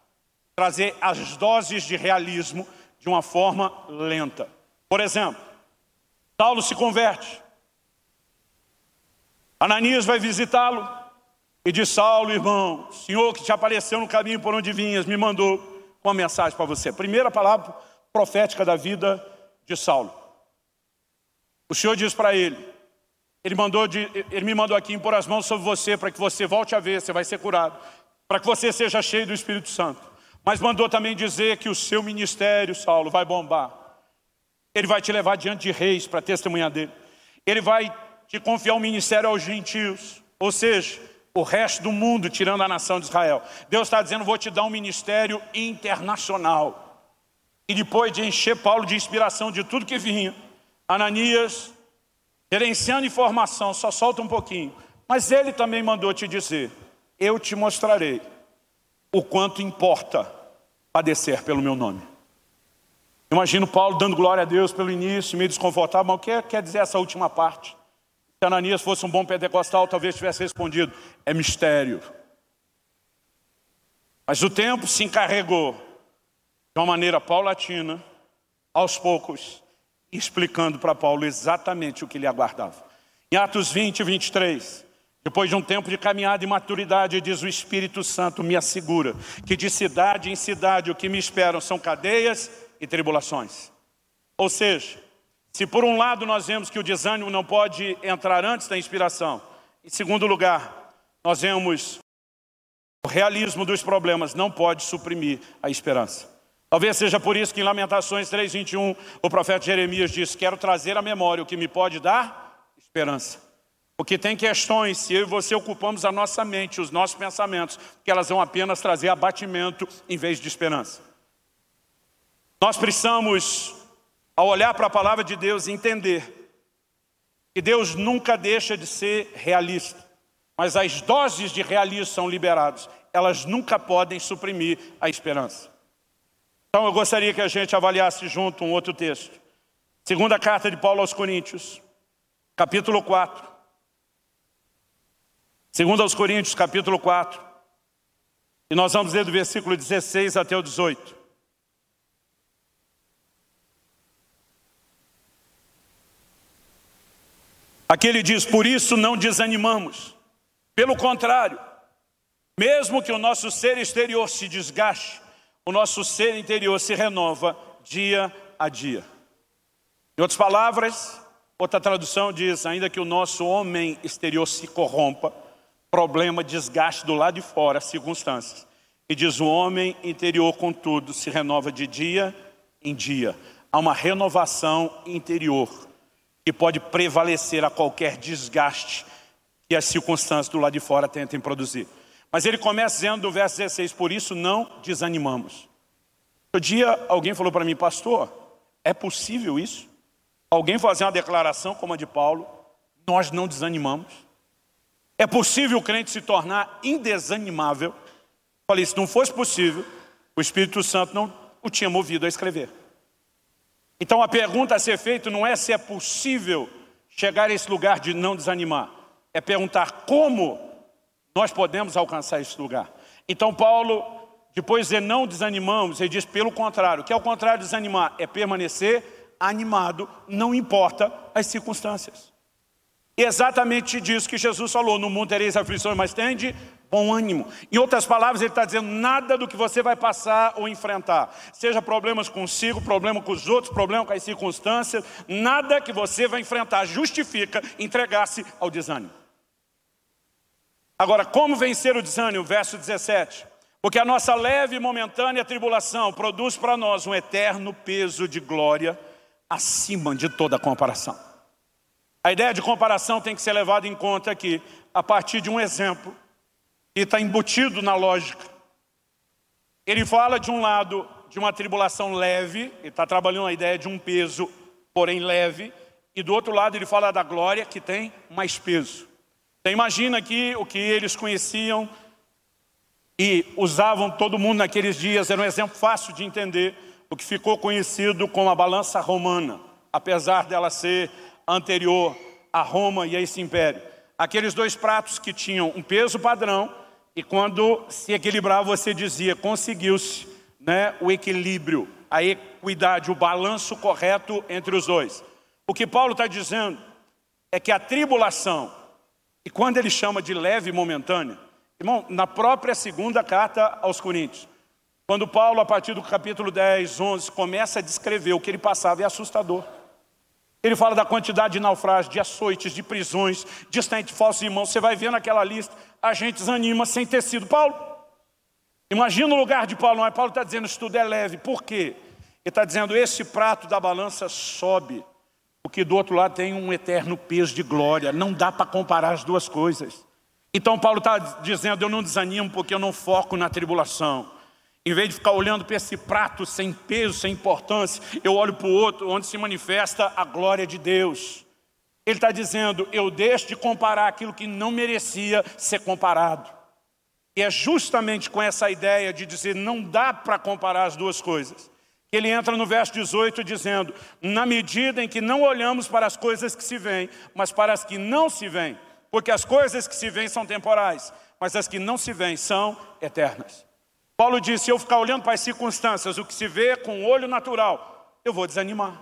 trazer as doses de realismo de uma forma lenta. Por exemplo, Saulo se converte. Ananias vai visitá-lo e diz: Saulo, irmão, Senhor que te apareceu no caminho por onde vinhas, me mandou uma mensagem para você. Primeira palavra profética da vida de Saulo. O Senhor diz para ele, ele, mandou de, ele me mandou aqui impor as mãos sobre você para que você volte a ver, você vai ser curado, para que você seja cheio do Espírito Santo. Mas mandou também dizer que o seu ministério, Saulo, vai bombar. Ele vai te levar diante de reis para testemunhar dele. Ele vai te confiar o ministério aos gentios, ou seja, o resto do mundo, tirando a nação de Israel. Deus está dizendo, vou te dar um ministério internacional. E depois de encher Paulo de inspiração de tudo que vinha, Ananias, gerenciando informação, só solta um pouquinho. Mas ele também mandou te dizer, eu te mostrarei o quanto importa padecer pelo meu nome. Imagino Paulo dando glória a Deus pelo início, meio desconfortável, mas o que quer dizer essa última parte? Se Ananias fosse um bom pentecostal, talvez tivesse respondido, é mistério. Mas o tempo se encarregou de uma maneira paulatina, aos poucos, explicando para Paulo exatamente o que lhe aguardava. Em Atos 20 e 23, depois de um tempo de caminhada e maturidade, diz o Espírito Santo me assegura que de cidade em cidade o que me esperam são cadeias e tribulações. Ou seja, se por um lado nós vemos que o desânimo não pode entrar antes da inspiração, em segundo lugar, nós vemos o realismo dos problemas não pode suprimir a esperança. Talvez seja por isso que em Lamentações 3:21 o profeta Jeremias diz: "Quero trazer à memória o que me pode dar esperança". Porque tem questões, se eu e você ocupamos a nossa mente, os nossos pensamentos, que elas vão apenas trazer abatimento em vez de esperança. Nós precisamos ao olhar para a palavra de Deus, entender que Deus nunca deixa de ser realista, mas as doses de realismo são liberadas, elas nunca podem suprimir a esperança. Então eu gostaria que a gente avaliasse junto um outro texto. Segunda carta de Paulo aos Coríntios, capítulo 4. Segunda aos Coríntios, capítulo 4. E nós vamos ler do versículo 16 até o 18. Aqui ele diz: Por isso não desanimamos. Pelo contrário, mesmo que o nosso ser exterior se desgaste, o nosso ser interior se renova dia a dia. Em outras palavras, outra tradução diz: ainda que o nosso homem exterior se corrompa, problema, desgaste do lado de fora, circunstâncias. E diz: o homem interior, contudo, se renova de dia em dia. Há uma renovação interior que pode prevalecer a qualquer desgaste que as circunstâncias do lado de fora tentem produzir. Mas ele começa dizendo no verso 16, por isso não desanimamos. Outro dia alguém falou para mim, pastor, é possível isso? Alguém fazer uma declaração como a de Paulo, nós não desanimamos. É possível o crente se tornar indesanimável? Falei, se não fosse possível, o Espírito Santo não o tinha movido a escrever. Então a pergunta a ser feita não é se é possível chegar a esse lugar de não desanimar, é perguntar como nós podemos alcançar esse lugar. Então Paulo, depois de não desanimamos, ele diz pelo contrário, que é o contrário de desanimar, é permanecer animado, não importa as circunstâncias. Exatamente disso que Jesus falou, no mundo tereis aflições, mas tende bom ânimo. Em outras palavras, ele está dizendo nada do que você vai passar ou enfrentar, seja problemas consigo, problema com os outros, problema com as circunstâncias, nada que você vai enfrentar justifica entregar-se ao desânimo. Agora, como vencer o desânimo? Verso 17. Porque a nossa leve e momentânea tribulação produz para nós um eterno peso de glória acima de toda comparação. A ideia de comparação tem que ser levada em conta aqui, a partir de um exemplo e está embutido na lógica. Ele fala de um lado de uma tribulação leve, ele está trabalhando a ideia de um peso, porém leve, e do outro lado ele fala da glória que tem mais peso. Então imagina aqui o que eles conheciam e usavam todo mundo naqueles dias, era um exemplo fácil de entender, o que ficou conhecido como a balança romana, apesar dela ser anterior a Roma e a esse império. Aqueles dois pratos que tinham um peso padrão e quando se equilibrava, você dizia, conseguiu-se né, o equilíbrio, a equidade, o balanço correto entre os dois. O que Paulo está dizendo é que a tribulação, e quando ele chama de leve e momentânea, irmão, na própria segunda carta aos Coríntios, quando Paulo, a partir do capítulo 10, 11, começa a descrever o que ele passava, é assustador. Ele fala da quantidade de naufrágios, de açoites, de prisões, de estante falsos irmãos. Você vai ver naquela lista, a gente desanima sem ter sido Paulo. Imagina o lugar de Paulo, mas Paulo está dizendo isso tudo é leve. Por quê? Ele está dizendo, esse prato da balança sobe, porque do outro lado tem um eterno peso de glória. Não dá para comparar as duas coisas. Então Paulo está dizendo, eu não desanimo porque eu não foco na tribulação. Em vez de ficar olhando para esse prato sem peso, sem importância, eu olho para o outro, onde se manifesta a glória de Deus. Ele está dizendo, eu deixo de comparar aquilo que não merecia ser comparado. E é justamente com essa ideia de dizer, não dá para comparar as duas coisas. Que ele entra no verso 18 dizendo, na medida em que não olhamos para as coisas que se veem, mas para as que não se veem. Porque as coisas que se veem são temporais, mas as que não se veem são eternas. Paulo disse, se eu ficar olhando para as circunstâncias, o que se vê com o olho natural, eu vou desanimar.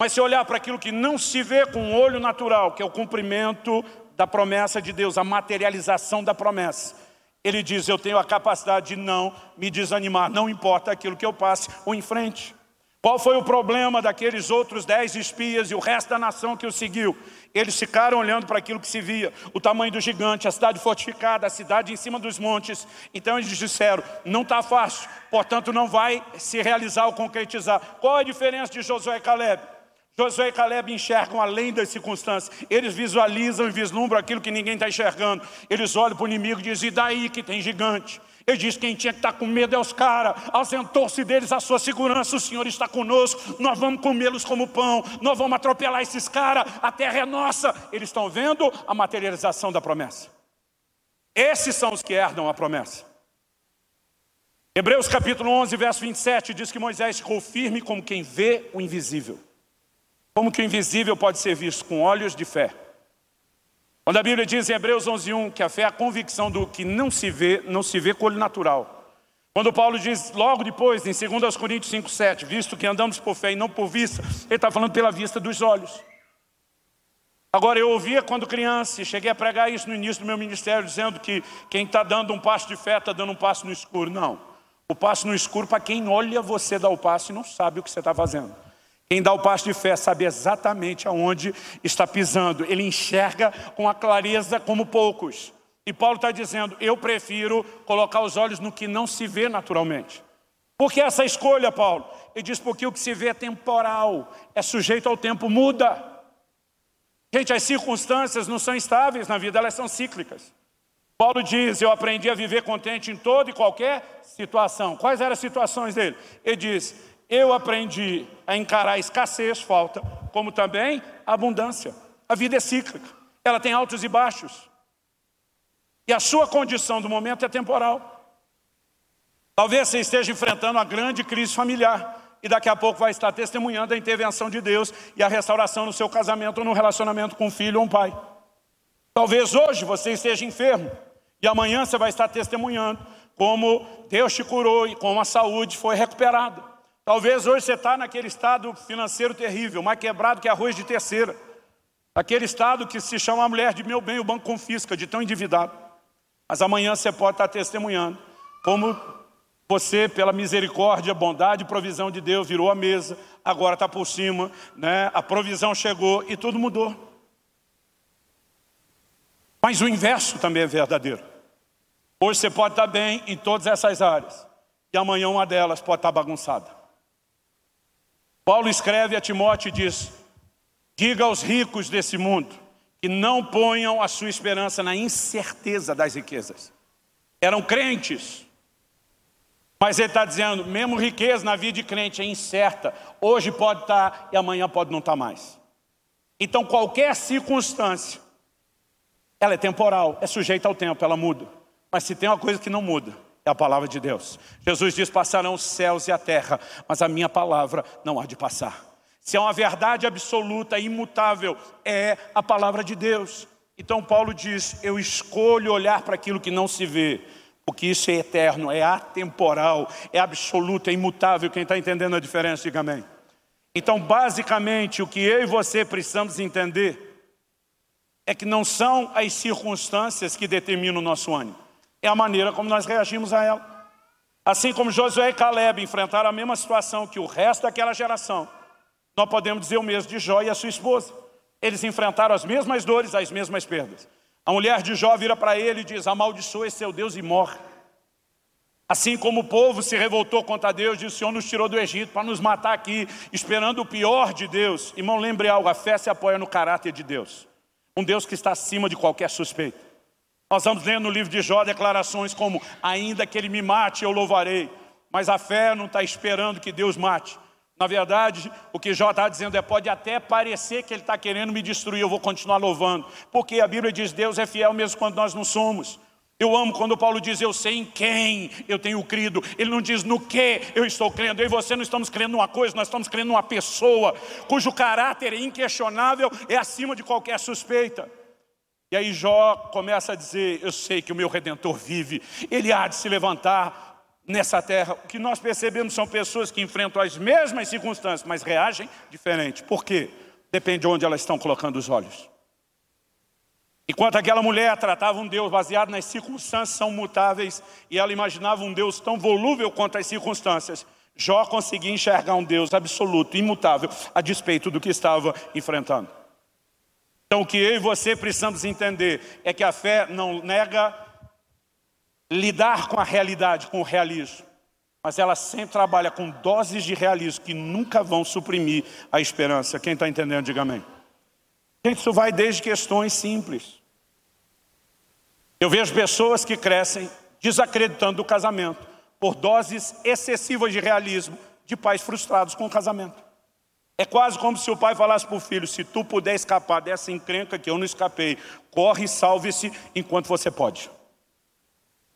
Mas se olhar para aquilo que não se vê com o olho natural, que é o cumprimento da promessa de Deus, a materialização da promessa, ele diz, eu tenho a capacidade de não me desanimar, não importa aquilo que eu passe ou em frente. Qual foi o problema daqueles outros dez espias e o resto da nação que o seguiu? Eles ficaram olhando para aquilo que se via, o tamanho do gigante, a cidade fortificada, a cidade em cima dos montes. Então eles disseram, não está fácil, portanto não vai se realizar ou concretizar. Qual a diferença de Josué e Caleb? Josué e Caleb enxergam além das circunstâncias. Eles visualizam e vislumbram aquilo que ninguém está enxergando. Eles olham para o inimigo e dizem, e daí que tem gigante? Ele diz: quem tinha que estar com medo é os caras. Ausentou-se deles a sua segurança. O Senhor está conosco. Nós vamos comê-los como pão. Nós vamos atropelar esses caras. A terra é nossa. Eles estão vendo a materialização da promessa. Esses são os que herdam a promessa. Hebreus capítulo 11, verso 27 diz que Moisés ficou firme como quem vê o invisível. Como que o invisível pode ser visto com olhos de fé. Quando a Bíblia diz em Hebreus 11.1 que a fé é a convicção do que não se vê, não se vê com olho natural. Quando Paulo diz logo depois, em 2 Coríntios 5,7, visto que andamos por fé e não por vista, ele está falando pela vista dos olhos. Agora, eu ouvia quando criança, e cheguei a pregar isso no início do meu ministério, dizendo que quem está dando um passo de fé está dando um passo no escuro. Não. O passo no escuro para quem olha você dar o passo e não sabe o que você está fazendo. Quem dá o passo de fé sabe exatamente aonde está pisando. Ele enxerga com a clareza como poucos. E Paulo está dizendo, eu prefiro colocar os olhos no que não se vê naturalmente. Por que essa escolha, Paulo? Ele diz, porque o que se vê é temporal, é sujeito ao tempo, muda. Gente, as circunstâncias não são estáveis na vida, elas são cíclicas. Paulo diz, eu aprendi a viver contente em toda e qualquer situação. Quais eram as situações dele? Ele diz, eu aprendi a encarar a escassez, falta, como também a abundância. A vida é cíclica, ela tem altos e baixos. E a sua condição do momento é temporal. Talvez você esteja enfrentando uma grande crise familiar e daqui a pouco vai estar testemunhando a intervenção de Deus e a restauração no seu casamento ou no relacionamento com um filho ou um pai. Talvez hoje você esteja enfermo e amanhã você vai estar testemunhando como Deus te curou e como a saúde foi recuperada. Talvez hoje você está naquele estado financeiro terrível, mais quebrado que arroz de terceira. Aquele estado que se chama a mulher de meu bem, o banco confisca, de tão endividado. Mas amanhã você pode estar testemunhando como você, pela misericórdia, bondade e provisão de Deus, virou a mesa, agora está por cima, né? a provisão chegou e tudo mudou. Mas o inverso também é verdadeiro. Hoje você pode estar bem em todas essas áreas, e amanhã uma delas pode estar bagunçada. Paulo escreve a Timóteo e diz, diga aos ricos desse mundo que não ponham a sua esperança na incerteza das riquezas. Eram crentes, mas ele está dizendo, mesmo riqueza na vida de crente é incerta, hoje pode estar e amanhã pode não estar mais. Então qualquer circunstância, ela é temporal, é sujeita ao tempo, ela muda. Mas se tem uma coisa que não muda, é a palavra de Deus. Jesus diz, passarão os céus e a terra, mas a minha palavra não há de passar. Se é uma verdade absoluta, imutável, é a palavra de Deus. Então Paulo diz, eu escolho olhar para aquilo que não se vê, porque isso é eterno, é atemporal, é absoluto, é imutável. Quem está entendendo a diferença, diga amém. Então, basicamente, o que eu e você precisamos entender é que não são as circunstâncias que determinam o nosso ânimo, é a maneira como nós reagimos a ela. Assim como Josué e Caleb enfrentaram a mesma situação que o resto daquela geração, nós podemos dizer o mesmo de Jó e a sua esposa. Eles enfrentaram as mesmas dores, as mesmas perdas. A mulher de Jó vira para ele e diz, amaldiçoa esse seu Deus e morre. Assim como o povo se revoltou contra Deus, e o Senhor nos tirou do Egito para nos matar aqui, esperando o pior de Deus. Irmão, lembre algo, a fé se apoia no caráter de Deus. Um Deus que está acima de qualquer suspeita. Nós vamos ler no livro de Jó declarações como, ainda que ele me mate, eu louvarei. Mas a fé não está esperando que Deus mate. Na verdade, o que Jó está dizendo é, pode até parecer que ele está querendo me destruir, eu vou continuar louvando. Porque a Bíblia diz, Deus é fiel mesmo quando nós não somos. Eu amo quando Paulo diz, eu sei em quem eu tenho crido. Ele não diz no que eu estou crendo. Eu e você não estamos crendo numa coisa, nós estamos crendo numa pessoa, cujo caráter é inquestionável, é acima de qualquer suspeita. E aí Jó começa a dizer, eu sei que o meu Redentor vive, ele há de se levantar nessa terra. O que nós percebemos são pessoas que enfrentam as mesmas circunstâncias, mas reagem diferente. Por quê? Depende de onde elas estão colocando os olhos. Enquanto aquela mulher tratava um Deus baseado nas circunstâncias são mutáveis e ela imaginava um Deus tão volúvel quanto as circunstâncias, Jó conseguia enxergar um Deus absoluto, imutável, a despeito do que estava enfrentando. Então o que eu e você precisamos entender é que a fé não nega lidar com a realidade, com o realismo, mas ela sempre trabalha com doses de realismo que nunca vão suprimir a esperança. Quem está entendendo, diga amém. Gente, isso vai desde questões simples. Eu vejo pessoas que crescem desacreditando o casamento por doses excessivas de realismo de pais frustrados com o casamento. É quase como se o pai falasse para o filho, se tu puder escapar dessa encrenca que eu não escapei, corre e salve-se enquanto você pode.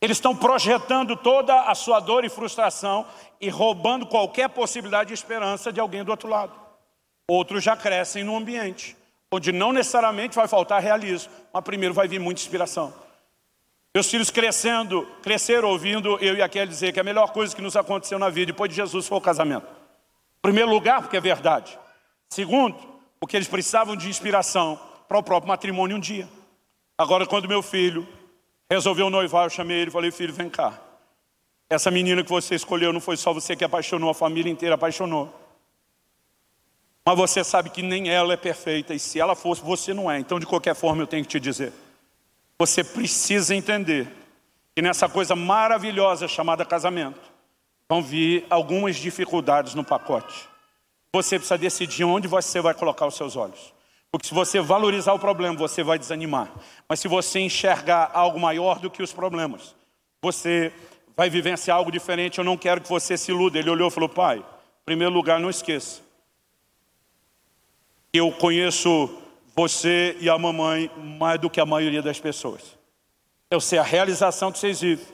Eles estão projetando toda a sua dor e frustração e roubando qualquer possibilidade de esperança de alguém do outro lado. Outros já crescem no ambiente onde não necessariamente vai faltar realismo, mas primeiro vai vir muita inspiração. Meus filhos crescendo, cresceram ouvindo eu e a Kelly dizer que a melhor coisa que nos aconteceu na vida depois de Jesus foi o casamento. Primeiro lugar, porque é verdade. Segundo, porque eles precisavam de inspiração para o próprio matrimônio um dia. Agora, quando meu filho resolveu noivar, eu chamei ele e falei, filho, vem cá. Essa menina que você escolheu não foi só você que apaixonou, a família inteira apaixonou. Mas você sabe que nem ela é perfeita, e se ela fosse, você não é. Então, de qualquer forma, eu tenho que te dizer. Você precisa entender que nessa coisa maravilhosa chamada casamento, vão vir algumas dificuldades no pacote. Você precisa decidir onde você vai colocar os seus olhos. Porque se você valorizar o problema, você vai desanimar. Mas se você enxergar algo maior do que os problemas, você vai vivenciar algo diferente. Eu não quero que você se iluda. Ele olhou e falou, pai, em primeiro lugar, não esqueça eu conheço você e a mamãe mais do que a maioria das pessoas. Eu sei a realização que vocês vivem.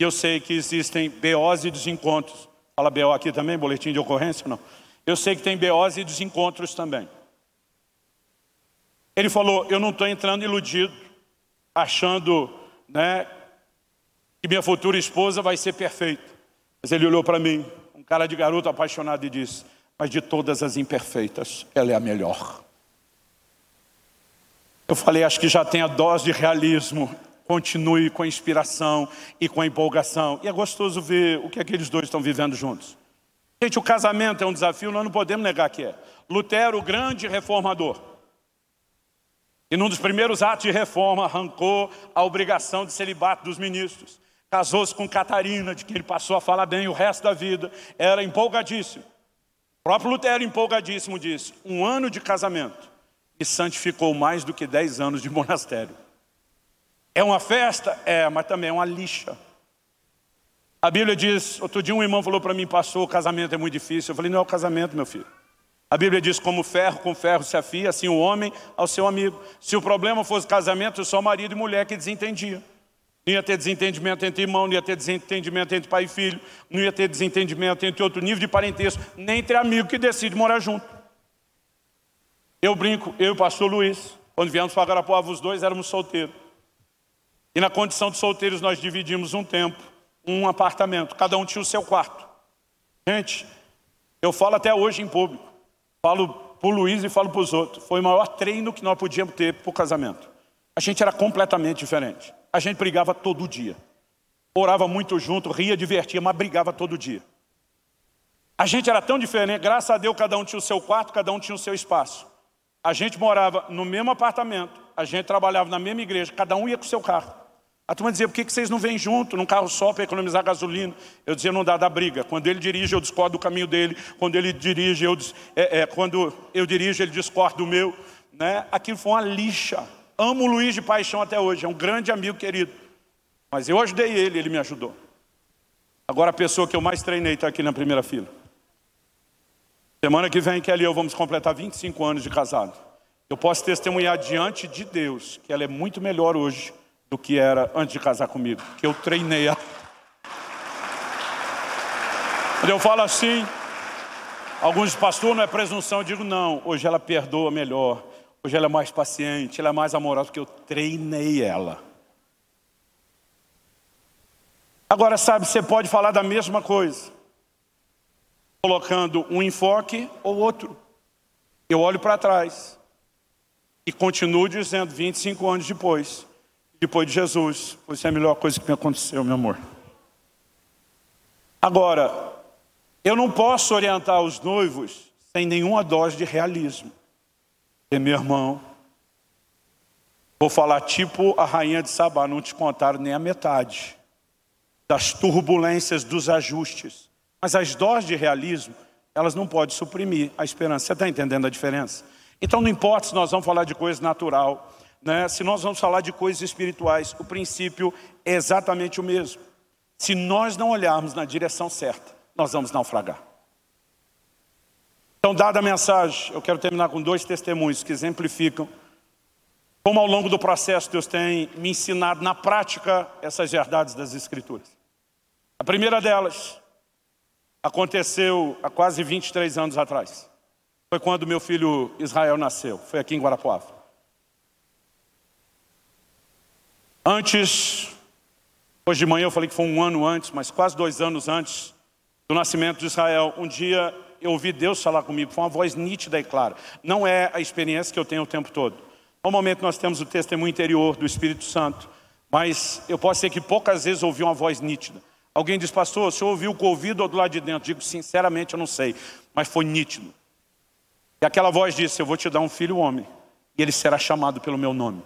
E eu sei que existem BOs e desencontros. Fala BO aqui também, boletim de ocorrência, não? Eu sei que tem BOs e desencontros também. Ele falou, eu não estou entrando iludido, achando né, que minha futura esposa vai ser perfeita. Mas ele olhou para mim, um cara de garoto apaixonado, e disse, mas de todas as imperfeitas, ela é a melhor. Eu falei, acho que já tem a dose de realismo. Continue com a inspiração e com a empolgação. E é gostoso ver o que aqueles dois estão vivendo juntos. Gente, o casamento é um desafio, nós não podemos negar que é. Lutero, o grande reformador. E num dos primeiros atos de reforma, arrancou a obrigação de celibato dos ministros. Casou-se com Catarina, de quem ele passou a falar bem o resto da vida. Era empolgadíssimo. O próprio Lutero, empolgadíssimo, disse, um ano de casamento me santificou mais do que dez anos de monastério. É uma festa? É, mas também é uma lixa. A Bíblia diz, outro dia um irmão falou para mim, pastor, o casamento é muito difícil. Eu falei, não é o casamento, meu filho. A Bíblia diz, como ferro com ferro se afia, assim o homem ao seu amigo. Se o problema fosse casamento, só marido e mulher que desentendia. Não ia ter desentendimento entre irmão, não ia ter desentendimento entre pai e filho, não ia ter desentendimento entre outro nível de parentesco, nem entre amigo que decide morar junto. Eu brinco, eu e o pastor Luiz, quando viemos para Agarapuava, os dois éramos solteiros. E na condição de solteiros nós dividimos um tempo, um apartamento, cada um tinha o seu quarto. Gente, eu falo até hoje em público, falo para o Luiz e falo para os outros, foi o maior treino que nós podíamos ter para o casamento. A gente era completamente diferente. A gente brigava todo dia. Orava muito junto, ria, divertia, mas brigava todo dia. A gente era tão diferente, graças a Deus cada um tinha o seu quarto, cada um tinha o seu espaço. A gente morava no mesmo apartamento, a gente trabalhava na mesma igreja, cada um ia com o seu carro. A turma dizia, por que vocês não vêm junto num carro só para economizar gasolina? Eu dizia, não dá da briga. Quando ele dirige, eu discordo do caminho dele. Quando ele dirige, eu, é, é, quando eu dirijo, ele discorda do meu. Né? Aquilo foi uma lixa. Amo o Luiz de paixão até hoje, é um grande amigo querido. Mas eu ajudei ele, ele me ajudou. Agora a pessoa que eu mais treinei está aqui na primeira fila. Semana que vem, Kelly e eu vamos completar 25 anos de casado. Eu posso testemunhar diante de Deus que ela é muito melhor hoje do que era antes de casar comigo, que eu treinei ela. Quando eu falo assim, alguns pastores não é presunção, eu digo não, hoje ela perdoa melhor, hoje ela é mais paciente, ela é mais amorosa, porque eu treinei ela. Agora, sabe, você pode falar da mesma coisa, colocando um enfoque ou outro. Eu olho para trás e continuo dizendo, 25 anos depois, depois de Jesus. Foi a melhor coisa que me aconteceu, meu amor. Agora, eu não posso orientar os noivos sem nenhuma dose de realismo. E meu irmão, vou falar tipo a rainha de Sabá, não te contaram nem a metade das turbulências, dos ajustes. Mas as doses de realismo, elas não podem suprimir a esperança. Você está entendendo a diferença? Então não importa se nós vamos falar de coisa natural, né? Se nós vamos falar de coisas espirituais, o princípio é exatamente o mesmo. Se nós não olharmos na direção certa, nós vamos naufragar. Então, dada a mensagem, eu quero terminar com dois testemunhos que exemplificam como ao longo do processo Deus tem me ensinado na prática essas verdades das Escrituras. A primeira delas aconteceu há quase 23 anos atrás. Foi quando meu filho Israel nasceu, foi aqui em Guarapuava. Antes, hoje de manhã eu falei que foi um ano antes, mas quase dois anos antes do nascimento de Israel, um dia eu ouvi Deus falar comigo, foi uma voz nítida e clara. Não é a experiência que eu tenho o tempo todo. Normalmente nós temos o testemunho interior do Espírito Santo, mas eu posso ser que poucas vezes ouvi uma voz nítida. Alguém diz, pastor, o senhor ouviu com o ouvido ou do lado de dentro? Digo, sinceramente, eu não sei, mas foi nítido. E aquela voz disse, eu vou te dar um filho homem, e ele será chamado pelo meu nome.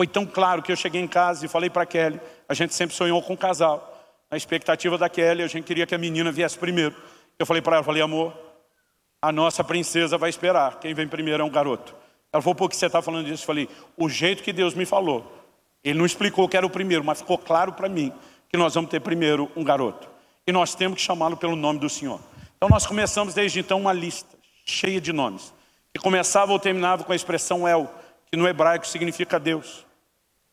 Foi tão claro que eu cheguei em casa e falei para Kelly, a gente sempre sonhou com um casal. Na expectativa da Kelly, a gente queria que a menina viesse primeiro. Eu falei para ela, falei, amor, a nossa princesa vai esperar. Quem vem primeiro é um garoto. Ela falou, por que você está falando disso? Eu falei, o jeito que Deus me falou. Ele não explicou que era o primeiro, mas ficou claro para mim que nós vamos ter primeiro um garoto. E nós temos que chamá-lo pelo nome do Senhor. Então nós começamos desde então uma lista cheia de nomes. Que começava ou terminava com a expressão El, que no hebraico significa Deus.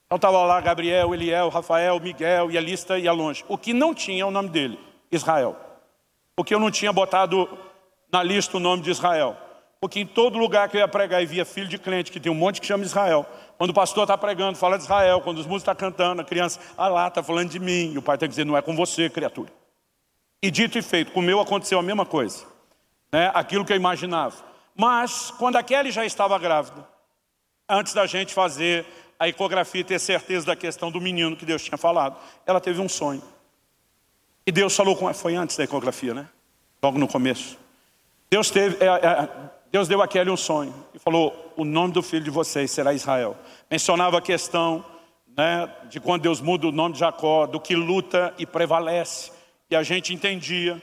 Então estava lá Gabriel, Eliel, Rafael, Miguel e a lista ia longe. O que não tinha é o nome dele, Israel. Porque eu não tinha botado na lista o nome de Israel. Porque em todo lugar que eu ia pregar e via filho de crente, que tem um monte que chama Israel. Quando o pastor está pregando, fala de Israel. Quando os músicos estão tá cantando, a criança, ah lá, está falando de mim. E o pai tem que dizer, não é com você, criatura. E dito e feito, com o meu aconteceu a mesma coisa. Né? Aquilo que eu imaginava. Mas, quando a Kelly já estava grávida, antes da gente fazer a ecografia e ter certeza da questão do menino que Deus tinha falado. Ela teve um sonho. E Deus falou com ela, foi antes da ecografia, né? Logo no começo. Deus, teve, é, é, Deus deu a Kelly um sonho e falou, o nome do filho de vocês será Israel. Mencionava a questão né, de quando Deus muda o nome de Jacó, do que luta e prevalece. E a gente entendia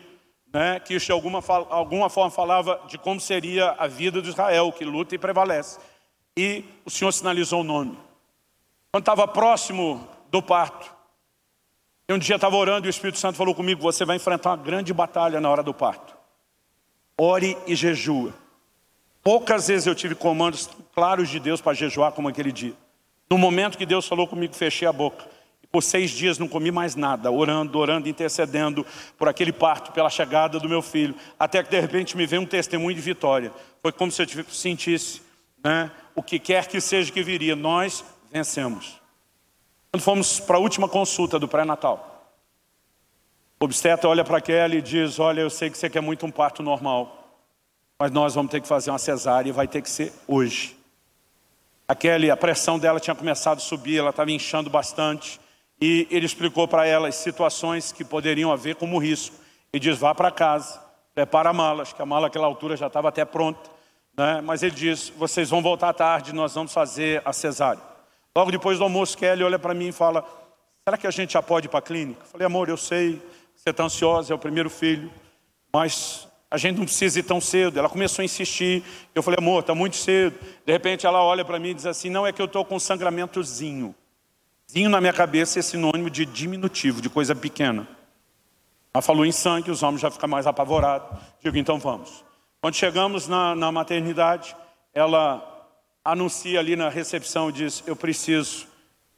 né, que isso de alguma, alguma forma falava de como seria a vida de Israel, que luta e prevalece. E o Senhor sinalizou o nome. Quando estava próximo do parto, um dia estava orando e o Espírito Santo falou comigo, você vai enfrentar uma grande batalha na hora do parto. Ore e jejua. Poucas vezes eu tive comandos claros de Deus para jejuar como aquele dia. No momento que Deus falou comigo, fechei a boca. E por seis dias não comi mais nada, orando, orando, intercedendo por aquele parto, pela chegada do meu filho. Até que de repente me veio um testemunho de vitória. Foi como se eu sentisse né, o que quer que seja que viria. Nós vencemos. Quando fomos para a última consulta do pré-natal, o obstetra olha para Kelly e diz, olha, eu sei que você quer muito um parto normal, mas nós vamos ter que fazer uma cesárea e vai ter que ser hoje. Aquele, a pressão dela tinha começado a subir, ela estava inchando bastante. E ele explicou para ela as situações que poderiam haver como risco. E diz, vá para casa, prepara a mala, acho que a mala naquela altura já estava até pronta. Né? Mas ele diz, vocês vão voltar tarde, nós vamos fazer a cesárea. Logo depois do almoço, Kelly olha para mim e fala, será que a gente já pode ir para a clínica? Eu falei, amor, eu sei, você está ansiosa, é o primeiro filho, mas a gente não precisa ir tão cedo. Ela começou a insistir. Eu falei, amor, está muito cedo. De repente ela olha para mim e diz assim, não é que eu estou com sangramentozinho. Zinho na minha cabeça é sinônimo de diminutivo, de coisa pequena. Ela falou em sangue, os homens já ficam mais apavorados. Digo, então vamos. Quando chegamos na, na maternidade, ela anuncia ali na recepção e diz, eu preciso.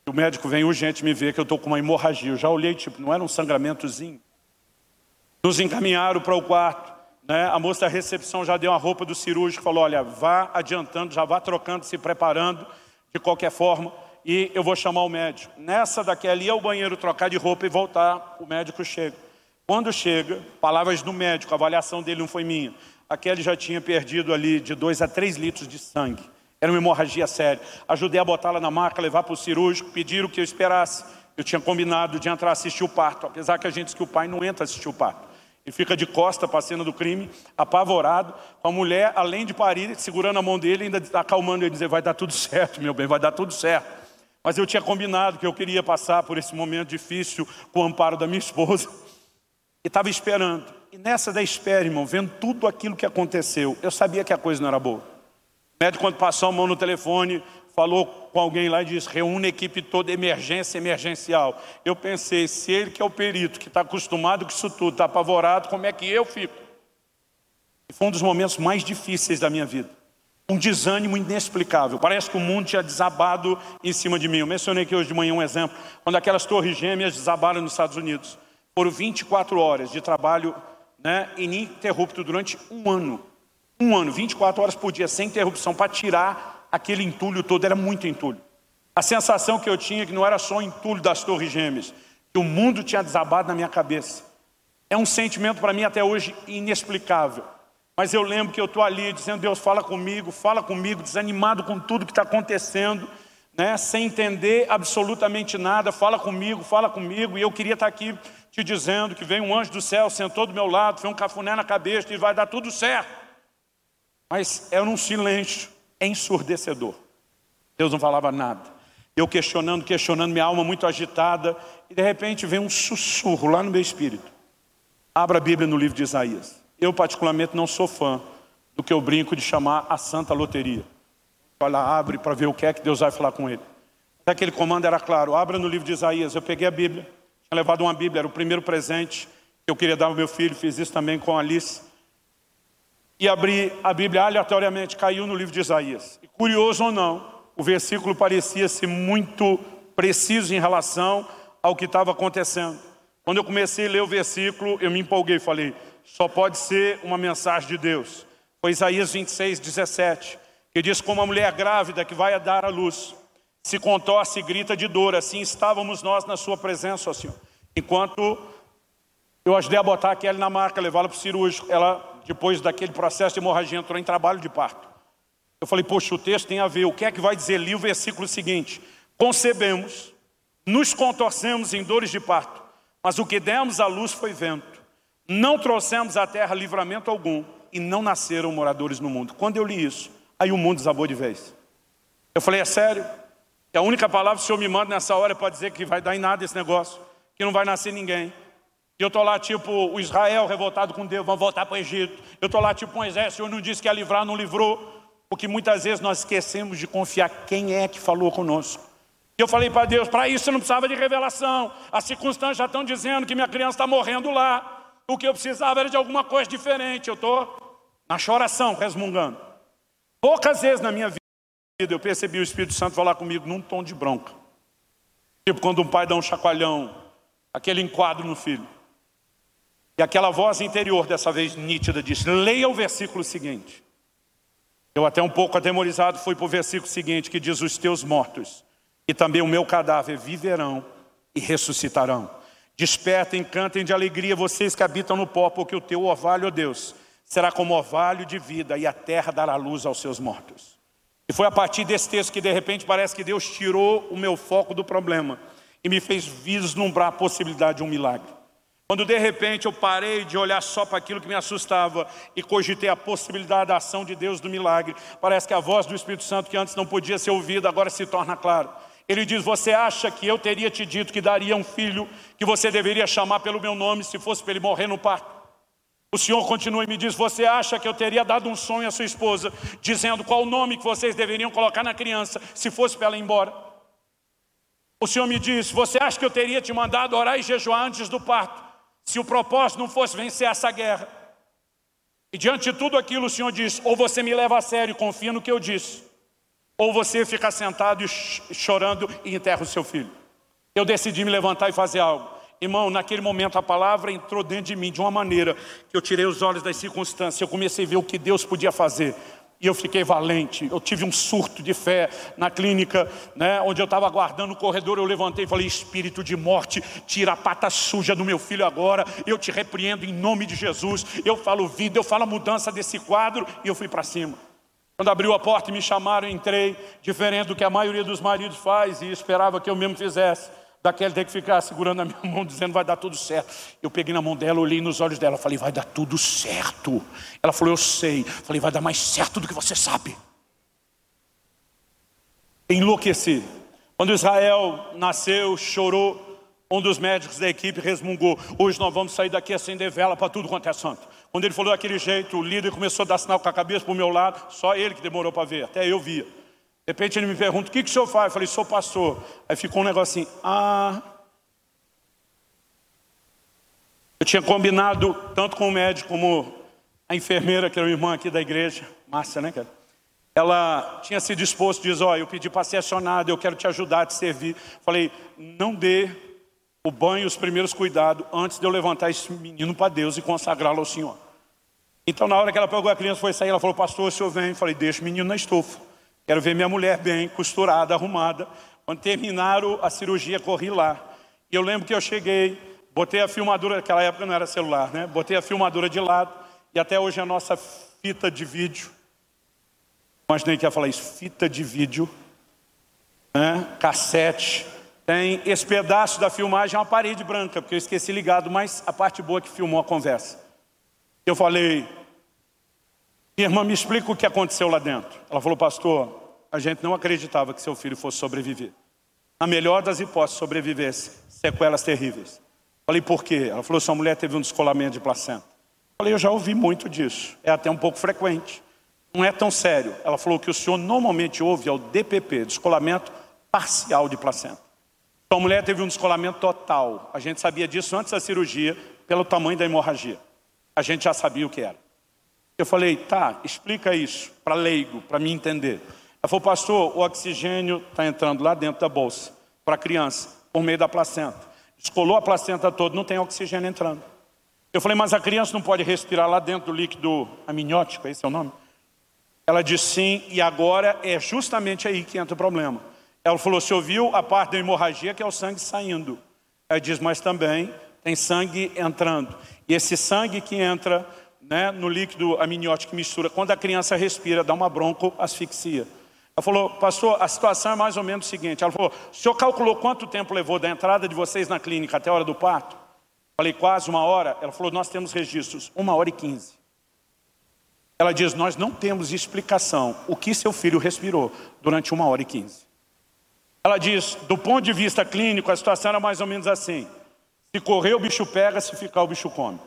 O médico vem urgente me ver que eu estou com uma hemorragia. Eu já olhei, tipo, não era um sangramentozinho. Nos encaminharam para o quarto. Né? A moça da recepção já deu a roupa do cirúrgico, falou, olha, vá adiantando, já vá trocando, se preparando de qualquer forma, e eu vou chamar o médico. Nessa daqui ali é o banheiro trocar de roupa e voltar, o médico chega. Quando chega, palavras do médico, a avaliação dele não foi minha, aquele já tinha perdido ali de 2 a 3 litros de sangue. Era uma hemorragia séria. Ajudei a botá-la na maca, levar para o cirúrgico, pediram que eu esperasse. Eu tinha combinado de entrar assistir o parto, apesar que a gente diz que o pai não entra assistir o parto. Ele fica de costa para a cena do crime, apavorado, com a mulher, além de parir, segurando a mão dele, ainda acalmando ele, dizer, vai dar tudo certo, meu bem, vai dar tudo certo. Mas eu tinha combinado que eu queria passar por esse momento difícil com o amparo da minha esposa. E estava esperando. E nessa da espera, irmão, vendo tudo aquilo que aconteceu, eu sabia que a coisa não era boa. O médico, quando passou a mão no telefone, falou com alguém lá e disse, reúne a equipe toda, emergência emergencial. Eu pensei, se ele que é o perito, que está acostumado com isso tudo, está apavorado, como é que eu fico? E foi um dos momentos mais difíceis da minha vida. Um desânimo inexplicável. Parece que o mundo tinha desabado em cima de mim. Eu mencionei aqui hoje de manhã um exemplo. Quando aquelas torres gêmeas desabaram nos Estados Unidos. Foram 24 horas de trabalho né, ininterrupto durante um ano. Um ano, 24 horas por dia, sem interrupção, para tirar aquele entulho todo, era muito entulho. A sensação que eu tinha é que não era só o entulho das torres gêmeas, que o mundo tinha desabado na minha cabeça. É um sentimento para mim até hoje inexplicável. Mas eu lembro que eu estou ali dizendo, Deus fala comigo, fala comigo, desanimado com tudo que está acontecendo, né? sem entender absolutamente nada, fala comigo, fala comigo, e eu queria estar aqui te dizendo que veio um anjo do céu, sentou do meu lado, fez um cafuné na cabeça e vai dar tudo certo. Mas era um silêncio, ensurdecedor. Deus não falava nada. Eu questionando, questionando, minha alma muito agitada, e de repente vem um sussurro lá no meu espírito. Abra a Bíblia no livro de Isaías. Eu particularmente não sou fã do que eu brinco de chamar a santa loteria. Olha, abre para ver o que é que Deus vai falar com ele. Aquele comando era claro, abra no livro de Isaías. Eu peguei a Bíblia, tinha levado uma Bíblia, era o primeiro presente que eu queria dar ao meu filho, fiz isso também com a Alice e abri a Bíblia aleatoriamente, caiu no livro de Isaías. E curioso ou não, o versículo parecia ser muito preciso em relação ao que estava acontecendo. Quando eu comecei a ler o versículo, eu me empolguei, falei, só pode ser uma mensagem de Deus. Foi Isaías 26, 17, que diz como a mulher grávida que vai dar à luz, se contorce e grita de dor, assim estávamos nós na sua presença, ó Senhor. Enquanto eu ajudei a botar aquela na marca, levá-la para o cirúrgico, ela depois daquele processo de hemorragia, entrou em trabalho de parto. Eu falei, poxa, o texto tem a ver. O que é que vai dizer ali o versículo seguinte? Concebemos, nos contorcemos em dores de parto, mas o que demos à luz foi vento. Não trouxemos à terra livramento algum e não nasceram moradores no mundo. Quando eu li isso, aí o mundo desabou de vez. Eu falei, é sério? Que a única palavra que o Senhor me manda nessa hora é para dizer que vai dar em nada esse negócio, que não vai nascer ninguém. E eu estou lá tipo o Israel revoltado com Deus, vamos voltar para o Egito. Eu estou lá tipo um exército, Senhor não disse que ia livrar, não livrou. Porque muitas vezes nós esquecemos de confiar quem é que falou conosco. E eu falei para Deus, para isso eu não precisava de revelação. As circunstâncias já estão dizendo que minha criança está morrendo lá. O que eu precisava era de alguma coisa diferente. Eu estou na choração, resmungando. Poucas vezes na minha vida eu percebi o Espírito Santo falar comigo num tom de bronca. Tipo quando um pai dá um chacoalhão, aquele enquadro no filho. E aquela voz interior, dessa vez nítida, disse, leia o versículo seguinte. Eu até um pouco atemorizado fui para o versículo seguinte, que diz, os teus mortos e também o meu cadáver viverão e ressuscitarão. Despertem, cantem de alegria vocês que habitam no pó, porque o teu orvalho, ó Deus, será como orvalho de vida e a terra dará luz aos seus mortos. E foi a partir desse texto que de repente parece que Deus tirou o meu foco do problema e me fez vislumbrar a possibilidade de um milagre. Quando de repente eu parei de olhar só para aquilo que me assustava e cogitei a possibilidade da ação de Deus do milagre, parece que a voz do Espírito Santo, que antes não podia ser ouvida, agora se torna clara. Ele diz: Você acha que eu teria te dito que daria um filho que você deveria chamar pelo meu nome se fosse para ele morrer no parto? O Senhor continua e me diz: Você acha que eu teria dado um sonho à sua esposa, dizendo qual o nome que vocês deveriam colocar na criança se fosse para ela ir embora? O Senhor me diz: Você acha que eu teria te mandado orar e jejuar antes do parto? Se o propósito não fosse vencer essa guerra. E diante de tudo aquilo, o Senhor diz: ou você me leva a sério e confia no que eu disse, ou você fica sentado e chorando e enterra o seu filho. Eu decidi me levantar e fazer algo. Irmão, naquele momento a palavra entrou dentro de mim de uma maneira que eu tirei os olhos das circunstâncias, eu comecei a ver o que Deus podia fazer. E eu fiquei valente, eu tive um surto de fé na clínica, né, onde eu estava aguardando o corredor, eu levantei e falei, espírito de morte, tira a pata suja do meu filho agora, eu te repreendo em nome de Jesus, eu falo vida, eu falo a mudança desse quadro, e eu fui para cima. Quando abriu a porta e me chamaram, eu entrei, diferente do que a maioria dos maridos faz, e esperava que eu mesmo fizesse. Daquele tem que ficar segurando a minha mão, dizendo vai dar tudo certo. Eu peguei na mão dela, olhei nos olhos dela, falei, vai dar tudo certo. Ela falou, eu sei. Falei, vai dar mais certo do que você sabe. Enlouqueci. Quando Israel nasceu, chorou, um dos médicos da equipe resmungou: hoje nós vamos sair daqui acender vela para tudo quanto é santo. Quando ele falou daquele jeito, o líder começou a dar sinal com a cabeça para o meu lado, só ele que demorou para ver, até eu via. De repente ele me pergunta, o que, que o senhor faz? Eu falei, sou pastor. Aí ficou um negócio assim, ah. Eu tinha combinado tanto com o médico como a enfermeira, que era uma irmã aqui da igreja, Márcia, né, cara? Ela tinha se disposto, diz, ó, oh, eu pedi para ser acionado, eu quero te ajudar te servir. Falei, não dê o banho os primeiros cuidados antes de eu levantar esse menino para Deus e consagrá-lo ao Senhor. Então, na hora que ela pegou a criança, foi sair, ela falou, pastor, o senhor vem. Falei, deixa o menino na estufa. Quero ver minha mulher bem, costurada, arrumada. Quando terminaram a cirurgia, corri lá. E eu lembro que eu cheguei, botei a filmadora, naquela época não era celular, né? Botei a filmadora de lado e até hoje a nossa fita de vídeo. Imaginei que ia falar isso, fita de vídeo, né? cassete. Tem esse pedaço da filmagem, é uma parede branca, porque eu esqueci ligado, mas a parte boa que filmou a conversa. Eu falei, minha irmã, me explica o que aconteceu lá dentro. Ela falou, pastor, a gente não acreditava que seu filho fosse sobreviver. Na melhor das hipóteses, sobrevivesse. Sequelas terríveis. Falei, por quê? Ela falou, sua mulher teve um descolamento de placenta. Falei, eu já ouvi muito disso. É até um pouco frequente. Não é tão sério. Ela falou que o senhor normalmente ouve é o DPP, descolamento parcial de placenta. Sua mulher teve um descolamento total. A gente sabia disso antes da cirurgia, pelo tamanho da hemorragia. A gente já sabia o que era. Eu falei, tá, explica isso para leigo, para mim entender. Ela falou, pastor, o oxigênio está entrando lá dentro da bolsa para a criança, por meio da placenta. Descolou a placenta toda, não tem oxigênio entrando. Eu falei, mas a criança não pode respirar lá dentro do líquido amniótico, esse é o nome? Ela disse sim, e agora é justamente aí que entra o problema. Ela falou, você ouviu a parte da hemorragia que é o sangue saindo. Ela diz, mas também tem sangue entrando. E esse sangue que entra né, no líquido amniótico que mistura, quando a criança respira, dá uma broncoasfixia. Ela falou, pastor, a situação é mais ou menos o seguinte. Ela falou, o senhor calculou quanto tempo levou da entrada de vocês na clínica até a hora do parto? Falei, quase uma hora. Ela falou, nós temos registros, uma hora e quinze. Ela diz, nós não temos explicação o que seu filho respirou durante uma hora e quinze. Ela diz, do ponto de vista clínico, a situação era mais ou menos assim. Se correr, o bicho pega, se ficar, o bicho come.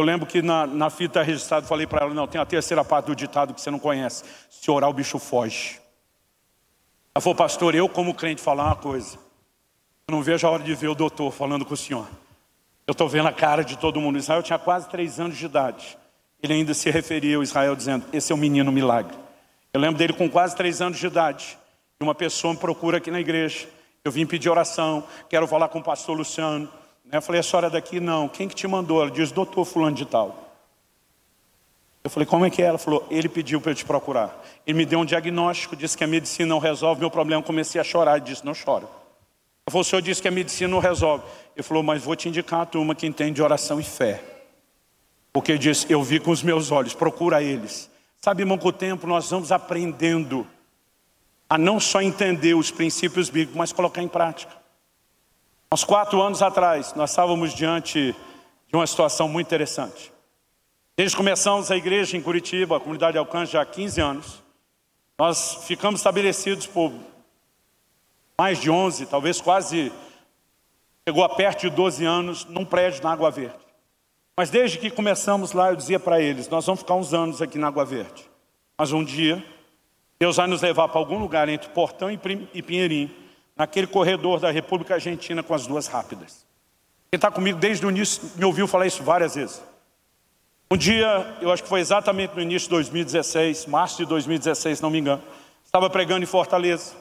Eu lembro que na, na fita registrada falei para ela, não, tem a terceira parte do ditado que você não conhece. Se orar o bicho foge. Ela falou, pastor, eu como crente falar uma coisa. Eu não vejo a hora de ver o doutor falando com o senhor. Eu estou vendo a cara de todo mundo. Israel tinha quase três anos de idade. Ele ainda se referia ao Israel dizendo, esse é o menino milagre. Eu lembro dele com quase três anos de idade. E uma pessoa me procura aqui na igreja. Eu vim pedir oração, quero falar com o pastor Luciano. Eu falei, a senhora é daqui? Não. Quem que te mandou? Ela diz, doutor fulano de tal. Eu falei, como é que é? Ela falou, ele pediu para eu te procurar. Ele me deu um diagnóstico, disse que a medicina não resolve meu problema. Eu comecei a chorar, ele disse, não chora. Eu falei, o senhor disse que a medicina não resolve. Ele falou, mas vou te indicar a turma que entende oração e fé. Porque diz, eu vi com os meus olhos, procura eles. Sabe, irmão, com o tempo nós vamos aprendendo a não só entender os princípios bíblicos, mas colocar em prática. Uns quatro anos atrás, nós estávamos diante de uma situação muito interessante. Desde que começamos a igreja em Curitiba, a comunidade Alcance, já há 15 anos, nós ficamos estabelecidos por mais de 11, talvez quase, chegou a perto de 12 anos, num prédio na Água Verde. Mas desde que começamos lá, eu dizia para eles, nós vamos ficar uns anos aqui na Água Verde. Mas um dia, Deus vai nos levar para algum lugar entre Portão e Pinheirinho, naquele corredor da República Argentina com as duas rápidas. Quem está comigo desde o início me ouviu falar isso várias vezes. Um dia, eu acho que foi exatamente no início de 2016, março de 2016, se não me engano, estava pregando em Fortaleza.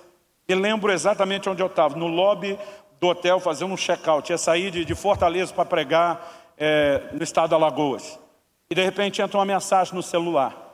E lembro exatamente onde eu estava, no lobby do hotel, fazendo um check-out. Ia sair de, de Fortaleza para pregar é, no estado de Alagoas. E de repente entra uma mensagem no celular.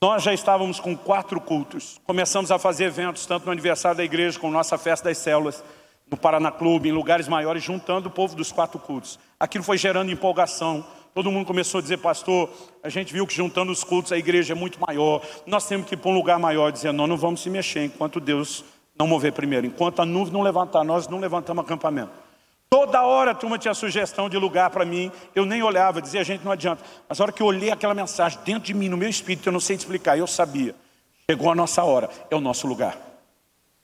Nós já estávamos com quatro cultos. Começamos a fazer eventos, tanto no aniversário da igreja, como nossa festa das células, no Paraná Clube, em lugares maiores, juntando o povo dos quatro cultos. Aquilo foi gerando empolgação. Todo mundo começou a dizer, pastor, a gente viu que juntando os cultos a igreja é muito maior. Nós temos que ir para um lugar maior, dizendo, não, não vamos se mexer enquanto Deus não mover primeiro. Enquanto a nuvem não levantar, nós não levantamos acampamento. Toda hora a turma tinha sugestão de lugar para mim, eu nem olhava, dizia, gente, não adianta. Mas a hora que eu olhei aquela mensagem dentro de mim, no meu espírito, eu não sei te explicar, eu sabia. Chegou a nossa hora, é o nosso lugar.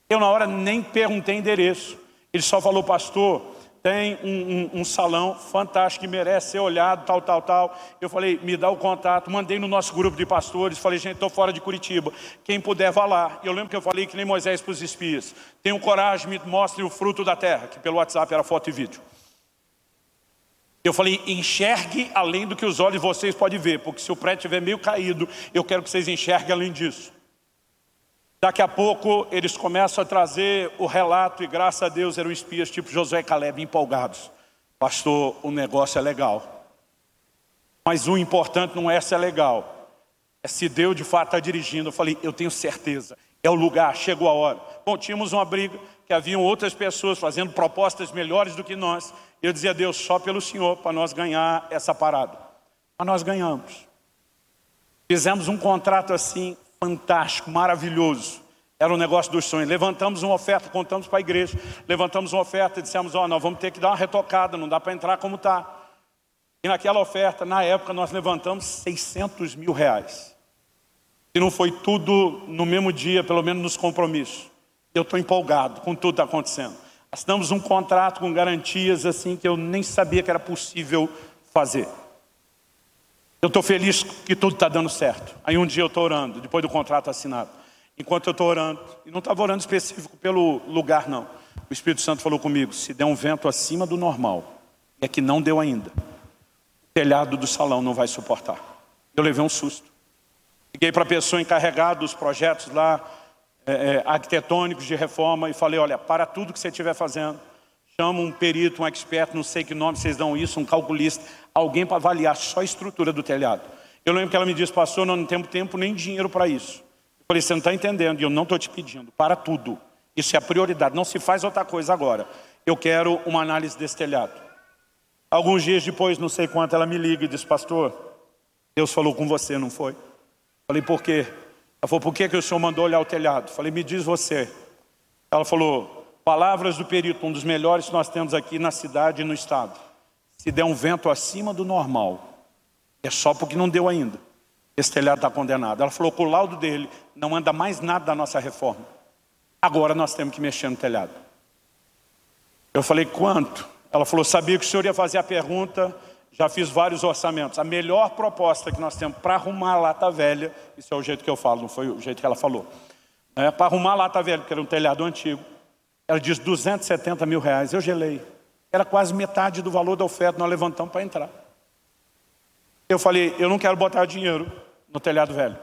Eu na hora nem perguntei endereço. Ele só falou, pastor, tem um, um, um, salão fantástico que merece ser olhado, tal, tal, tal. Eu falei, me dá o contato, mandei no nosso grupo de pastores, falei, gente, estou fora de Curitiba, quem puder vá lá. Eu lembro que eu falei que nem Moisés para os espias, tenham coragem, me mostre o fruto da terra, que pelo WhatsApp era foto e vídeo. Eu falei, enxergue além do que os olhos de vocês podem ver, porque se o prédio estiver meio caído, eu quero que vocês enxerguem além disso. Daqui a pouco eles começam a trazer o relato e graças a Deus eram espias tipo Josué e Caleb empolgados. Pastor, o negócio é legal. Mas o importante não é se é legal. É se Deus de fato está dirigindo. Eu falei, eu tenho certeza. É o lugar, chegou a hora. Bom, tínhamos uma briga que haviam outras pessoas fazendo propostas melhores do que nós. Eu dizia Deus, só pelo Senhor, para nós ganhar essa parada. Mas nós ganhamos. Fizemos um contrato assim, fantástico, maravilhoso. Era um negócio dos sonhos. Levantamos uma oferta, contamos para a igreja. Levantamos uma oferta e dissemos, ó, oh, nós vamos ter que dar uma retocada, não dá para entrar como está. E naquela oferta, na época, nós levantamos 600 mil reais. E não foi tudo no mesmo dia, pelo menos nos compromissos. Eu estou empolgado com tudo que está acontecendo. Assinamos um contrato com garantias assim que eu nem sabia que era possível fazer. Eu estou feliz que tudo está dando certo. Aí um dia eu estou orando, depois do contrato assinado. Enquanto eu estou orando, e não estava orando específico pelo lugar não. O Espírito Santo falou comigo, se der um vento acima do normal, é que não deu ainda. O telhado do salão não vai suportar. Eu levei um susto. Liguei para a pessoa encarregada dos projetos lá, é, é, arquitetônicos de reforma, e falei, olha, para tudo que você estiver fazendo, chama um perito, um expert, não sei que nome vocês dão isso, um calculista, alguém para avaliar só a estrutura do telhado. Eu lembro que ela me disse, pastor, não temos tempo nem dinheiro para isso. Eu falei, você não está entendendo, e eu não estou te pedindo, para tudo. Isso é a prioridade, não se faz outra coisa agora. Eu quero uma análise desse telhado. Alguns dias depois, não sei quanto, ela me liga e diz, pastor, Deus falou com você, não foi? Falei, por quê? Ela falou, por que, que o senhor mandou olhar o telhado? Falei, me diz você. Ela falou, Palavras do perito, um dos melhores que nós temos aqui na cidade e no estado. Se der um vento acima do normal, é só porque não deu ainda. Esse telhado está condenado. Ela falou que o laudo dele não anda mais nada da nossa reforma. Agora nós temos que mexer no telhado. Eu falei, quanto? Ela falou, sabia que o senhor ia fazer a pergunta, já fiz vários orçamentos. A melhor proposta que nós temos para arrumar a lata velha, isso é o jeito que eu falo, não foi o jeito que ela falou. É, para arrumar a lata velha, porque era um telhado antigo, ela diz 270 mil reais. Eu gelei. Era quase metade do valor da oferta, nós levantamos para entrar. Eu falei, eu não quero botar dinheiro no telhado velho.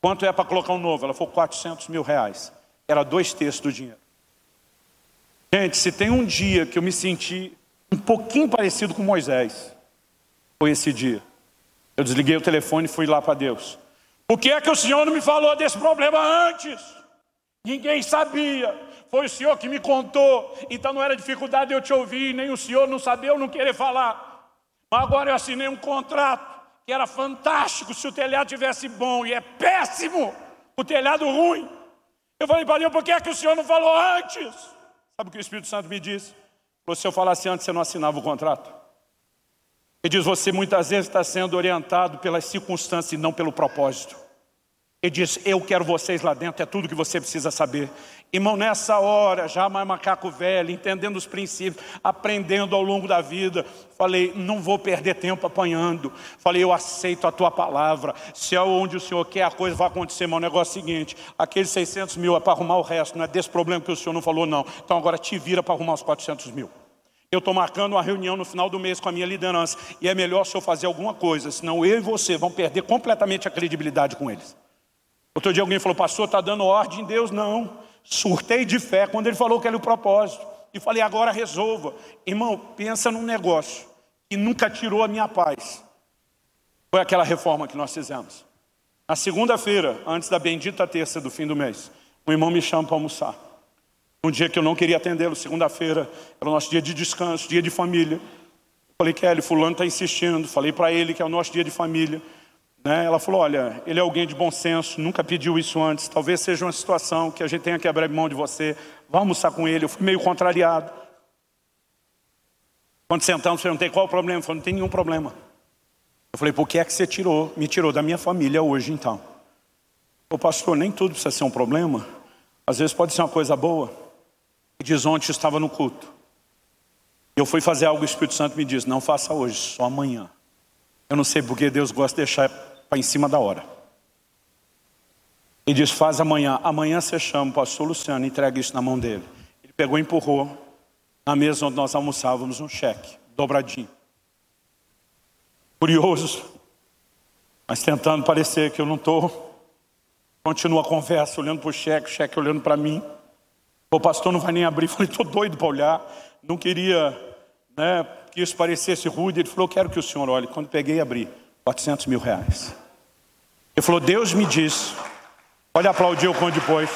Quanto é para colocar um novo? Ela falou 400 mil reais. Era dois terços do dinheiro. Gente, se tem um dia que eu me senti um pouquinho parecido com Moisés, foi esse dia. Eu desliguei o telefone e fui lá para Deus. Por que é que o Senhor não me falou desse problema antes? Ninguém sabia. Foi o Senhor que me contou. Então não era dificuldade eu te ouvir, nem o Senhor não saber ou não querer falar. Mas agora eu assinei um contrato que era fantástico se o telhado tivesse bom e é péssimo o telhado ruim. Eu falei para Deus, por que, é que o senhor não falou antes? Sabe o que o Espírito Santo me disse? Se eu falasse antes, você não assinava o contrato. Ele diz, você muitas vezes está sendo orientado pelas circunstâncias e não pelo propósito. Ele diz, eu quero vocês lá dentro, é tudo que você precisa saber. Irmão, nessa hora, já mais macaco velho, entendendo os princípios, aprendendo ao longo da vida, falei, não vou perder tempo apanhando. Falei, eu aceito a tua palavra. Se é onde o Senhor quer, a coisa vai acontecer. Mas o negócio é o seguinte, aqueles 600 mil é para arrumar o resto, não é desse problema que o Senhor não falou, não. Então agora te vira para arrumar os 400 mil. Eu estou marcando uma reunião no final do mês com a minha liderança. E é melhor se eu fazer alguma coisa, senão eu e você vão perder completamente a credibilidade com eles. Outro dia alguém falou, pastor, está dando ordem em Deus? Não. Surtei de fé quando ele falou que era o propósito. E falei, agora resolva. Irmão, pensa num negócio que nunca tirou a minha paz. Foi aquela reforma que nós fizemos. Na segunda-feira, antes da bendita terça do fim do mês, o irmão me chama para almoçar. Um dia que eu não queria atendê-lo, segunda-feira, era o nosso dia de descanso, dia de família. Falei, Kelly, fulano está insistindo. Falei para ele que é o nosso dia de família. Né? Ela falou, olha, ele é alguém de bom senso, nunca pediu isso antes, talvez seja uma situação que a gente tenha que abrir mão de você, vamos almoçar com ele. Eu fui meio contrariado. Quando sentamos, perguntei qual o problema, ele falou, não tem nenhum problema. Eu falei, por que é que você tirou, me tirou da minha família hoje então? O pastor, nem tudo precisa ser um problema, às vezes pode ser uma coisa boa. E diz, ontem estava no culto. Eu fui fazer algo, o Espírito Santo me diz, não faça hoje, só amanhã. Eu não sei porque Deus gosta de deixar para em cima da hora. Ele diz, faz amanhã. Amanhã você chama o pastor Luciano, entrega isso na mão dele. Ele pegou e empurrou na mesa onde nós almoçávamos um cheque, dobradinho. Curioso, mas tentando parecer que eu não estou. Continua a conversa, olhando para o cheque, o cheque olhando para mim. O pastor não vai nem abrir. Falei, estou doido para olhar. Não queria né, que isso parecesse rude. Ele falou, quero que o senhor olhe. Quando peguei e abri, 400 mil reais. Ele falou, Deus me disse. Olha, aplaudiu quando depois.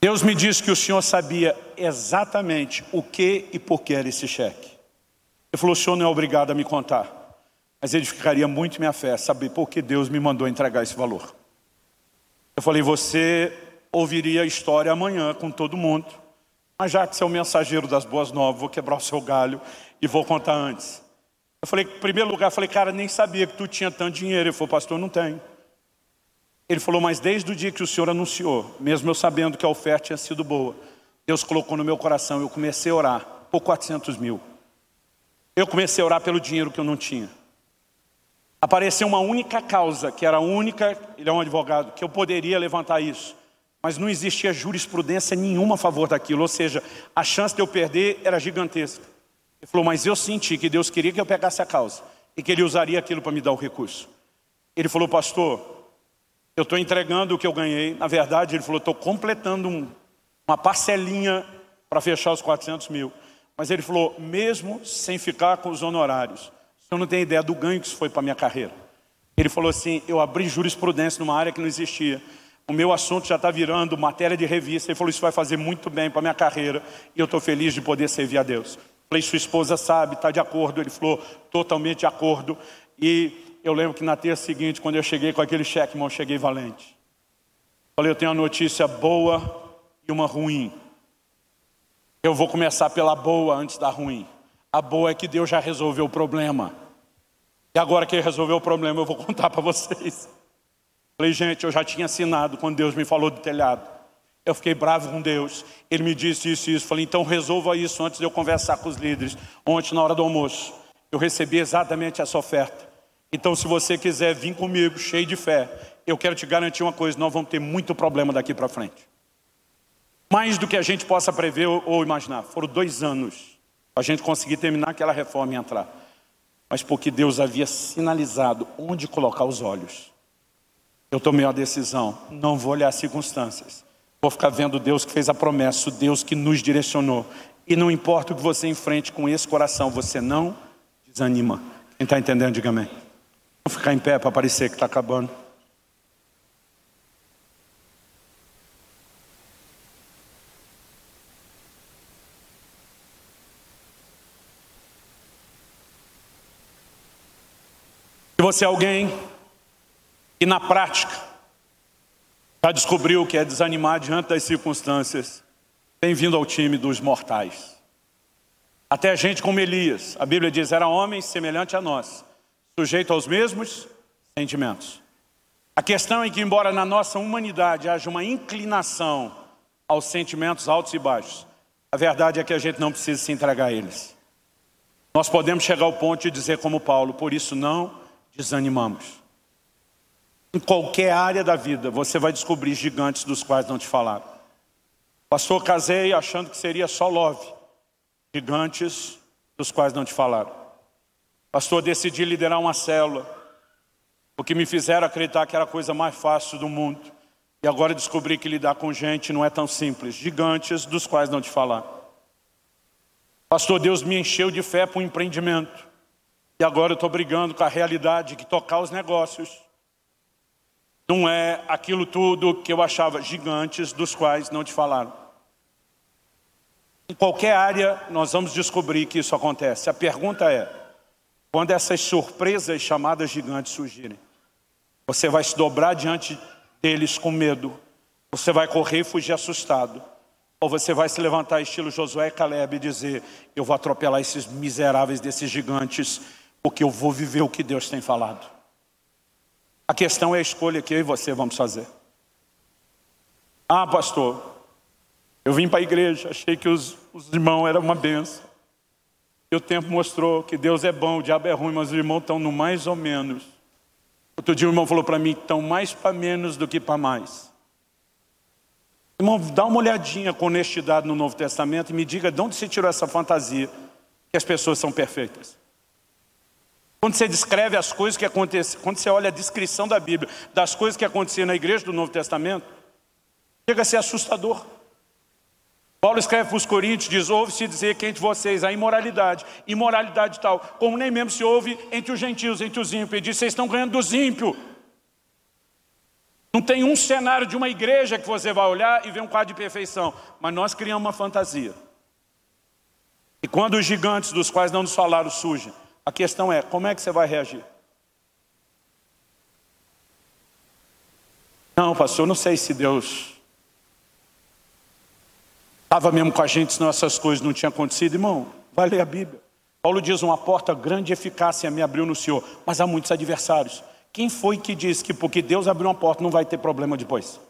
Deus me disse que o senhor sabia exatamente o que e por que era esse cheque. Ele falou, o senhor não é obrigado a me contar. Mas edificaria muito minha fé, saber por que Deus me mandou entregar esse valor. Eu falei, você ouviria a história amanhã com todo mundo. Mas já que você é o mensageiro das boas novas, vou quebrar o seu galho e vou contar antes. Eu falei, em primeiro lugar, falei, cara, nem sabia que tu tinha tanto dinheiro. Ele falou, pastor, não tenho. Ele falou, mas desde o dia que o senhor anunciou, mesmo eu sabendo que a oferta tinha sido boa, Deus colocou no meu coração, eu comecei a orar por 400 mil. Eu comecei a orar pelo dinheiro que eu não tinha. Apareceu uma única causa, que era a única, ele é um advogado, que eu poderia levantar isso. Mas não existia jurisprudência nenhuma a favor daquilo, ou seja, a chance de eu perder era gigantesca. Ele falou, mas eu senti que Deus queria que eu pegasse a causa e que Ele usaria aquilo para me dar o recurso. Ele falou, pastor, eu estou entregando o que eu ganhei. Na verdade, ele falou, estou completando um, uma parcelinha para fechar os 400 mil. Mas ele falou, mesmo sem ficar com os honorários, o senhor não tem ideia do ganho que isso foi para a minha carreira. Ele falou assim, eu abri jurisprudência numa área que não existia o meu assunto já está virando matéria de revista. Ele falou, isso vai fazer muito bem para a minha carreira e eu estou feliz de poder servir a Deus. Falei, sua esposa sabe, está de acordo. Ele falou, totalmente de acordo. E eu lembro que na terça seguinte, quando eu cheguei com aquele cheque, irmão, cheguei valente. Falei, eu tenho uma notícia boa e uma ruim. Eu vou começar pela boa antes da ruim. A boa é que Deus já resolveu o problema. E agora que ele resolveu o problema, eu vou contar para vocês. Falei, gente, eu já tinha assinado quando Deus me falou do telhado. Eu fiquei bravo com Deus. Ele me disse isso e isso. Falei, então resolva isso antes de eu conversar com os líderes. Ontem, na hora do almoço, eu recebi exatamente essa oferta. Então, se você quiser vir comigo, cheio de fé, eu quero te garantir uma coisa: nós vamos ter muito problema daqui para frente. Mais do que a gente possa prever ou imaginar. Foram dois anos para a gente conseguir terminar aquela reforma e entrar. Mas porque Deus havia sinalizado onde colocar os olhos. Eu tomei uma decisão, não vou olhar as circunstâncias. Vou ficar vendo Deus que fez a promessa, o Deus que nos direcionou. E não importa o que você enfrente com esse coração, você não desanima. Quem está entendendo, diga amém. Vou ficar em pé para parecer que está acabando. Se você é alguém que na prática já descobriu que é desanimar diante das circunstâncias, bem-vindo ao time dos mortais. Até gente como Elias, a Bíblia diz, era homem semelhante a nós, sujeito aos mesmos sentimentos. A questão é que, embora na nossa humanidade haja uma inclinação aos sentimentos altos e baixos, a verdade é que a gente não precisa se entregar a eles. Nós podemos chegar ao ponto de dizer como Paulo, por isso não desanimamos. Em qualquer área da vida, você vai descobrir gigantes dos quais não te falaram. Pastor, casei achando que seria só love. Gigantes dos quais não te falaram. Pastor, decidi liderar uma célula. Porque me fizeram acreditar que era a coisa mais fácil do mundo. E agora descobri que lidar com gente não é tão simples. Gigantes dos quais não te falaram. Pastor, Deus me encheu de fé para o empreendimento. E agora eu estou brigando com a realidade que tocar os negócios não é aquilo tudo que eu achava gigantes dos quais não te falaram. Em qualquer área nós vamos descobrir que isso acontece. A pergunta é, quando essas surpresas chamadas gigantes surgirem, você vai se dobrar diante deles com medo, você vai correr e fugir assustado, ou você vai se levantar estilo Josué e Caleb e dizer, eu vou atropelar esses miseráveis desses gigantes, porque eu vou viver o que Deus tem falado. A questão é a escolha que eu e você vamos fazer. Ah, pastor, eu vim para a igreja, achei que os, os irmãos eram uma benção. E o tempo mostrou que Deus é bom, o diabo é ruim, mas os irmãos estão no mais ou menos. Outro dia o irmão falou para mim, estão mais para menos do que para mais. Irmão, dá uma olhadinha com honestidade no Novo Testamento e me diga de onde você tirou essa fantasia que as pessoas são perfeitas. Quando você descreve as coisas que acontecem, quando você olha a descrição da Bíblia das coisas que aconteciam na igreja do Novo Testamento, chega a ser assustador. Paulo escreve para os coríntios, diz, ouve-se dizer que entre vocês há imoralidade, imoralidade tal, como nem mesmo se ouve entre os gentios, entre os ímpios. Ele diz, vocês estão ganhando dos ímpios. Não tem um cenário de uma igreja que você vai olhar e ver um quadro de perfeição, mas nós criamos uma fantasia. E quando os gigantes dos quais não nos falaram surgem, a questão é, como é que você vai reagir? Não, pastor, não sei se Deus estava mesmo com a gente, senão essas coisas não tinham acontecido. Irmão, vai ler a Bíblia. Paulo diz, uma porta grande e eficácia me abriu no Senhor, mas há muitos adversários. Quem foi que disse que porque Deus abriu uma porta não vai ter problema depois?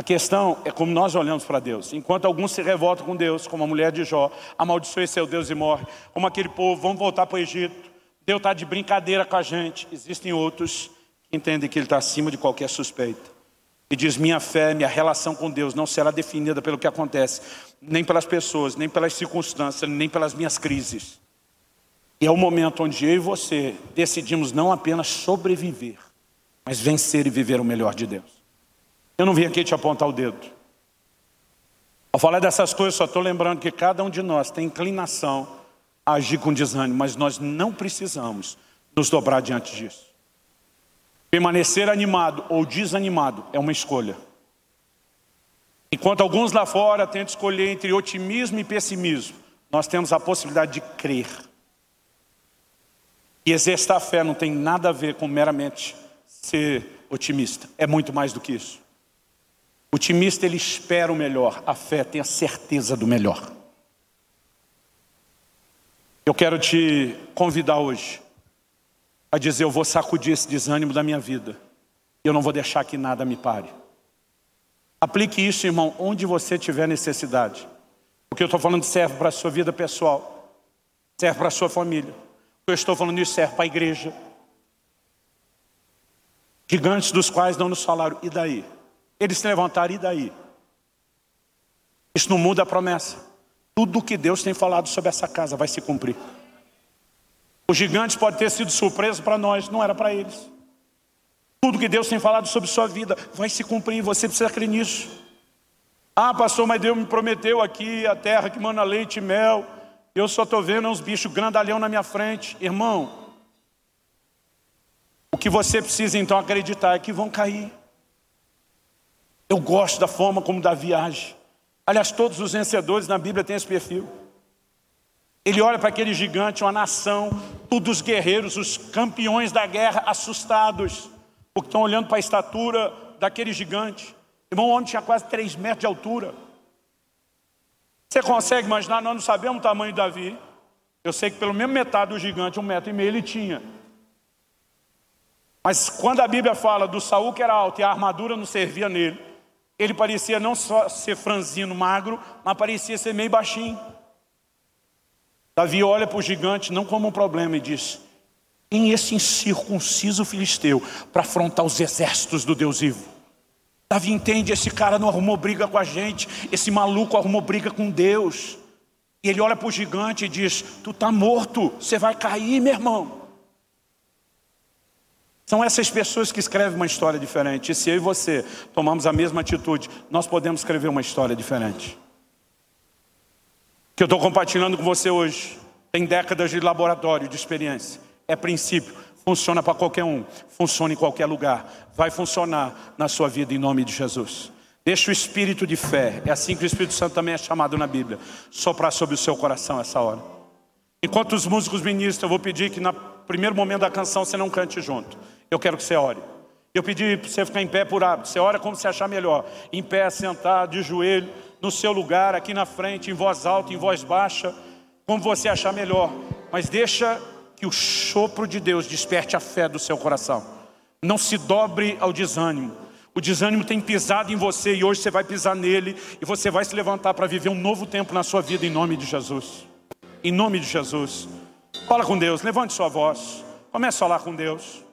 A questão é como nós olhamos para Deus. Enquanto alguns se revoltam com Deus, como a mulher de Jó, amaldiçoa seu Deus e morre, como aquele povo, vamos voltar para o Egito, Deus está de brincadeira com a gente. Existem outros que entendem que Ele está acima de qualquer suspeita. E diz, minha fé, minha relação com Deus não será definida pelo que acontece, nem pelas pessoas, nem pelas circunstâncias, nem pelas minhas crises. E é o momento onde eu e você decidimos não apenas sobreviver, mas vencer e viver o melhor de Deus. Eu não vim aqui te apontar o dedo. Ao falar dessas coisas, só estou lembrando que cada um de nós tem inclinação a agir com desânimo, mas nós não precisamos nos dobrar diante disso. Permanecer animado ou desanimado é uma escolha. Enquanto alguns lá fora tentam escolher entre otimismo e pessimismo, nós temos a possibilidade de crer. E exercer a fé não tem nada a ver com meramente ser otimista. É muito mais do que isso. O otimista ele espera o melhor, a fé tem a certeza do melhor. Eu quero te convidar hoje a dizer: eu vou sacudir esse desânimo da minha vida, e eu não vou deixar que nada me pare. Aplique isso, irmão, onde você tiver necessidade. O que eu estou falando serve para a sua vida pessoal, serve para a sua família. O que eu estou falando isso serve para a igreja. Gigantes dos quais não nos falaram, e daí? Eles se levantaram, e daí? Isso não muda a promessa. Tudo o que Deus tem falado sobre essa casa vai se cumprir. Os gigantes podem ter sido surpresa para nós, não era para eles. Tudo que Deus tem falado sobre sua vida vai se cumprir, você precisa crer nisso. Ah, pastor, mas Deus me prometeu aqui a terra que manda leite e mel. Eu só estou vendo uns bichos grandalhão na minha frente. Irmão, o que você precisa então acreditar é que vão cair. Eu gosto da forma como Davi age. Aliás, todos os vencedores na Bíblia têm esse perfil. Ele olha para aquele gigante, uma nação, todos os guerreiros, os campeões da guerra, assustados, porque estão olhando para a estatura daquele gigante. Irmão, o homem tinha quase 3 metros de altura. Você consegue imaginar? Nós não sabemos o tamanho de Davi. Eu sei que pelo menos metade do gigante, um metro e meio, ele tinha. Mas quando a Bíblia fala do Saul que era alto e a armadura não servia nele, ele parecia não só ser franzino, magro, mas parecia ser meio baixinho. Davi olha para o gigante não como um problema e diz: em esse incircunciso filisteu para afrontar os exércitos do Deus vivo. Davi entende, esse cara não arrumou briga com a gente, esse maluco arrumou briga com Deus. E ele olha para o gigante e diz: Tu está morto, você vai cair, meu irmão. São essas pessoas que escrevem uma história diferente. E se eu e você tomamos a mesma atitude, nós podemos escrever uma história diferente. O que eu estou compartilhando com você hoje tem décadas de laboratório, de experiência. É princípio, funciona para qualquer um, funciona em qualquer lugar. Vai funcionar na sua vida em nome de Jesus. Deixa o espírito de fé, é assim que o Espírito Santo também é chamado na Bíblia, soprar sobre o seu coração essa hora. Enquanto os músicos ministram, eu vou pedir que no primeiro momento da canção você não cante junto. Eu quero que você ore. Eu pedi para você ficar em pé por hábito. Você ora como você achar melhor. Em pé, sentado, de joelho, no seu lugar, aqui na frente, em voz alta, em voz baixa, como você achar melhor. Mas deixa que o sopro de Deus desperte a fé do seu coração. Não se dobre ao desânimo. O desânimo tem pisado em você e hoje você vai pisar nele e você vai se levantar para viver um novo tempo na sua vida em nome de Jesus. Em nome de Jesus. Fala com Deus, levante sua voz. Comece a falar com Deus.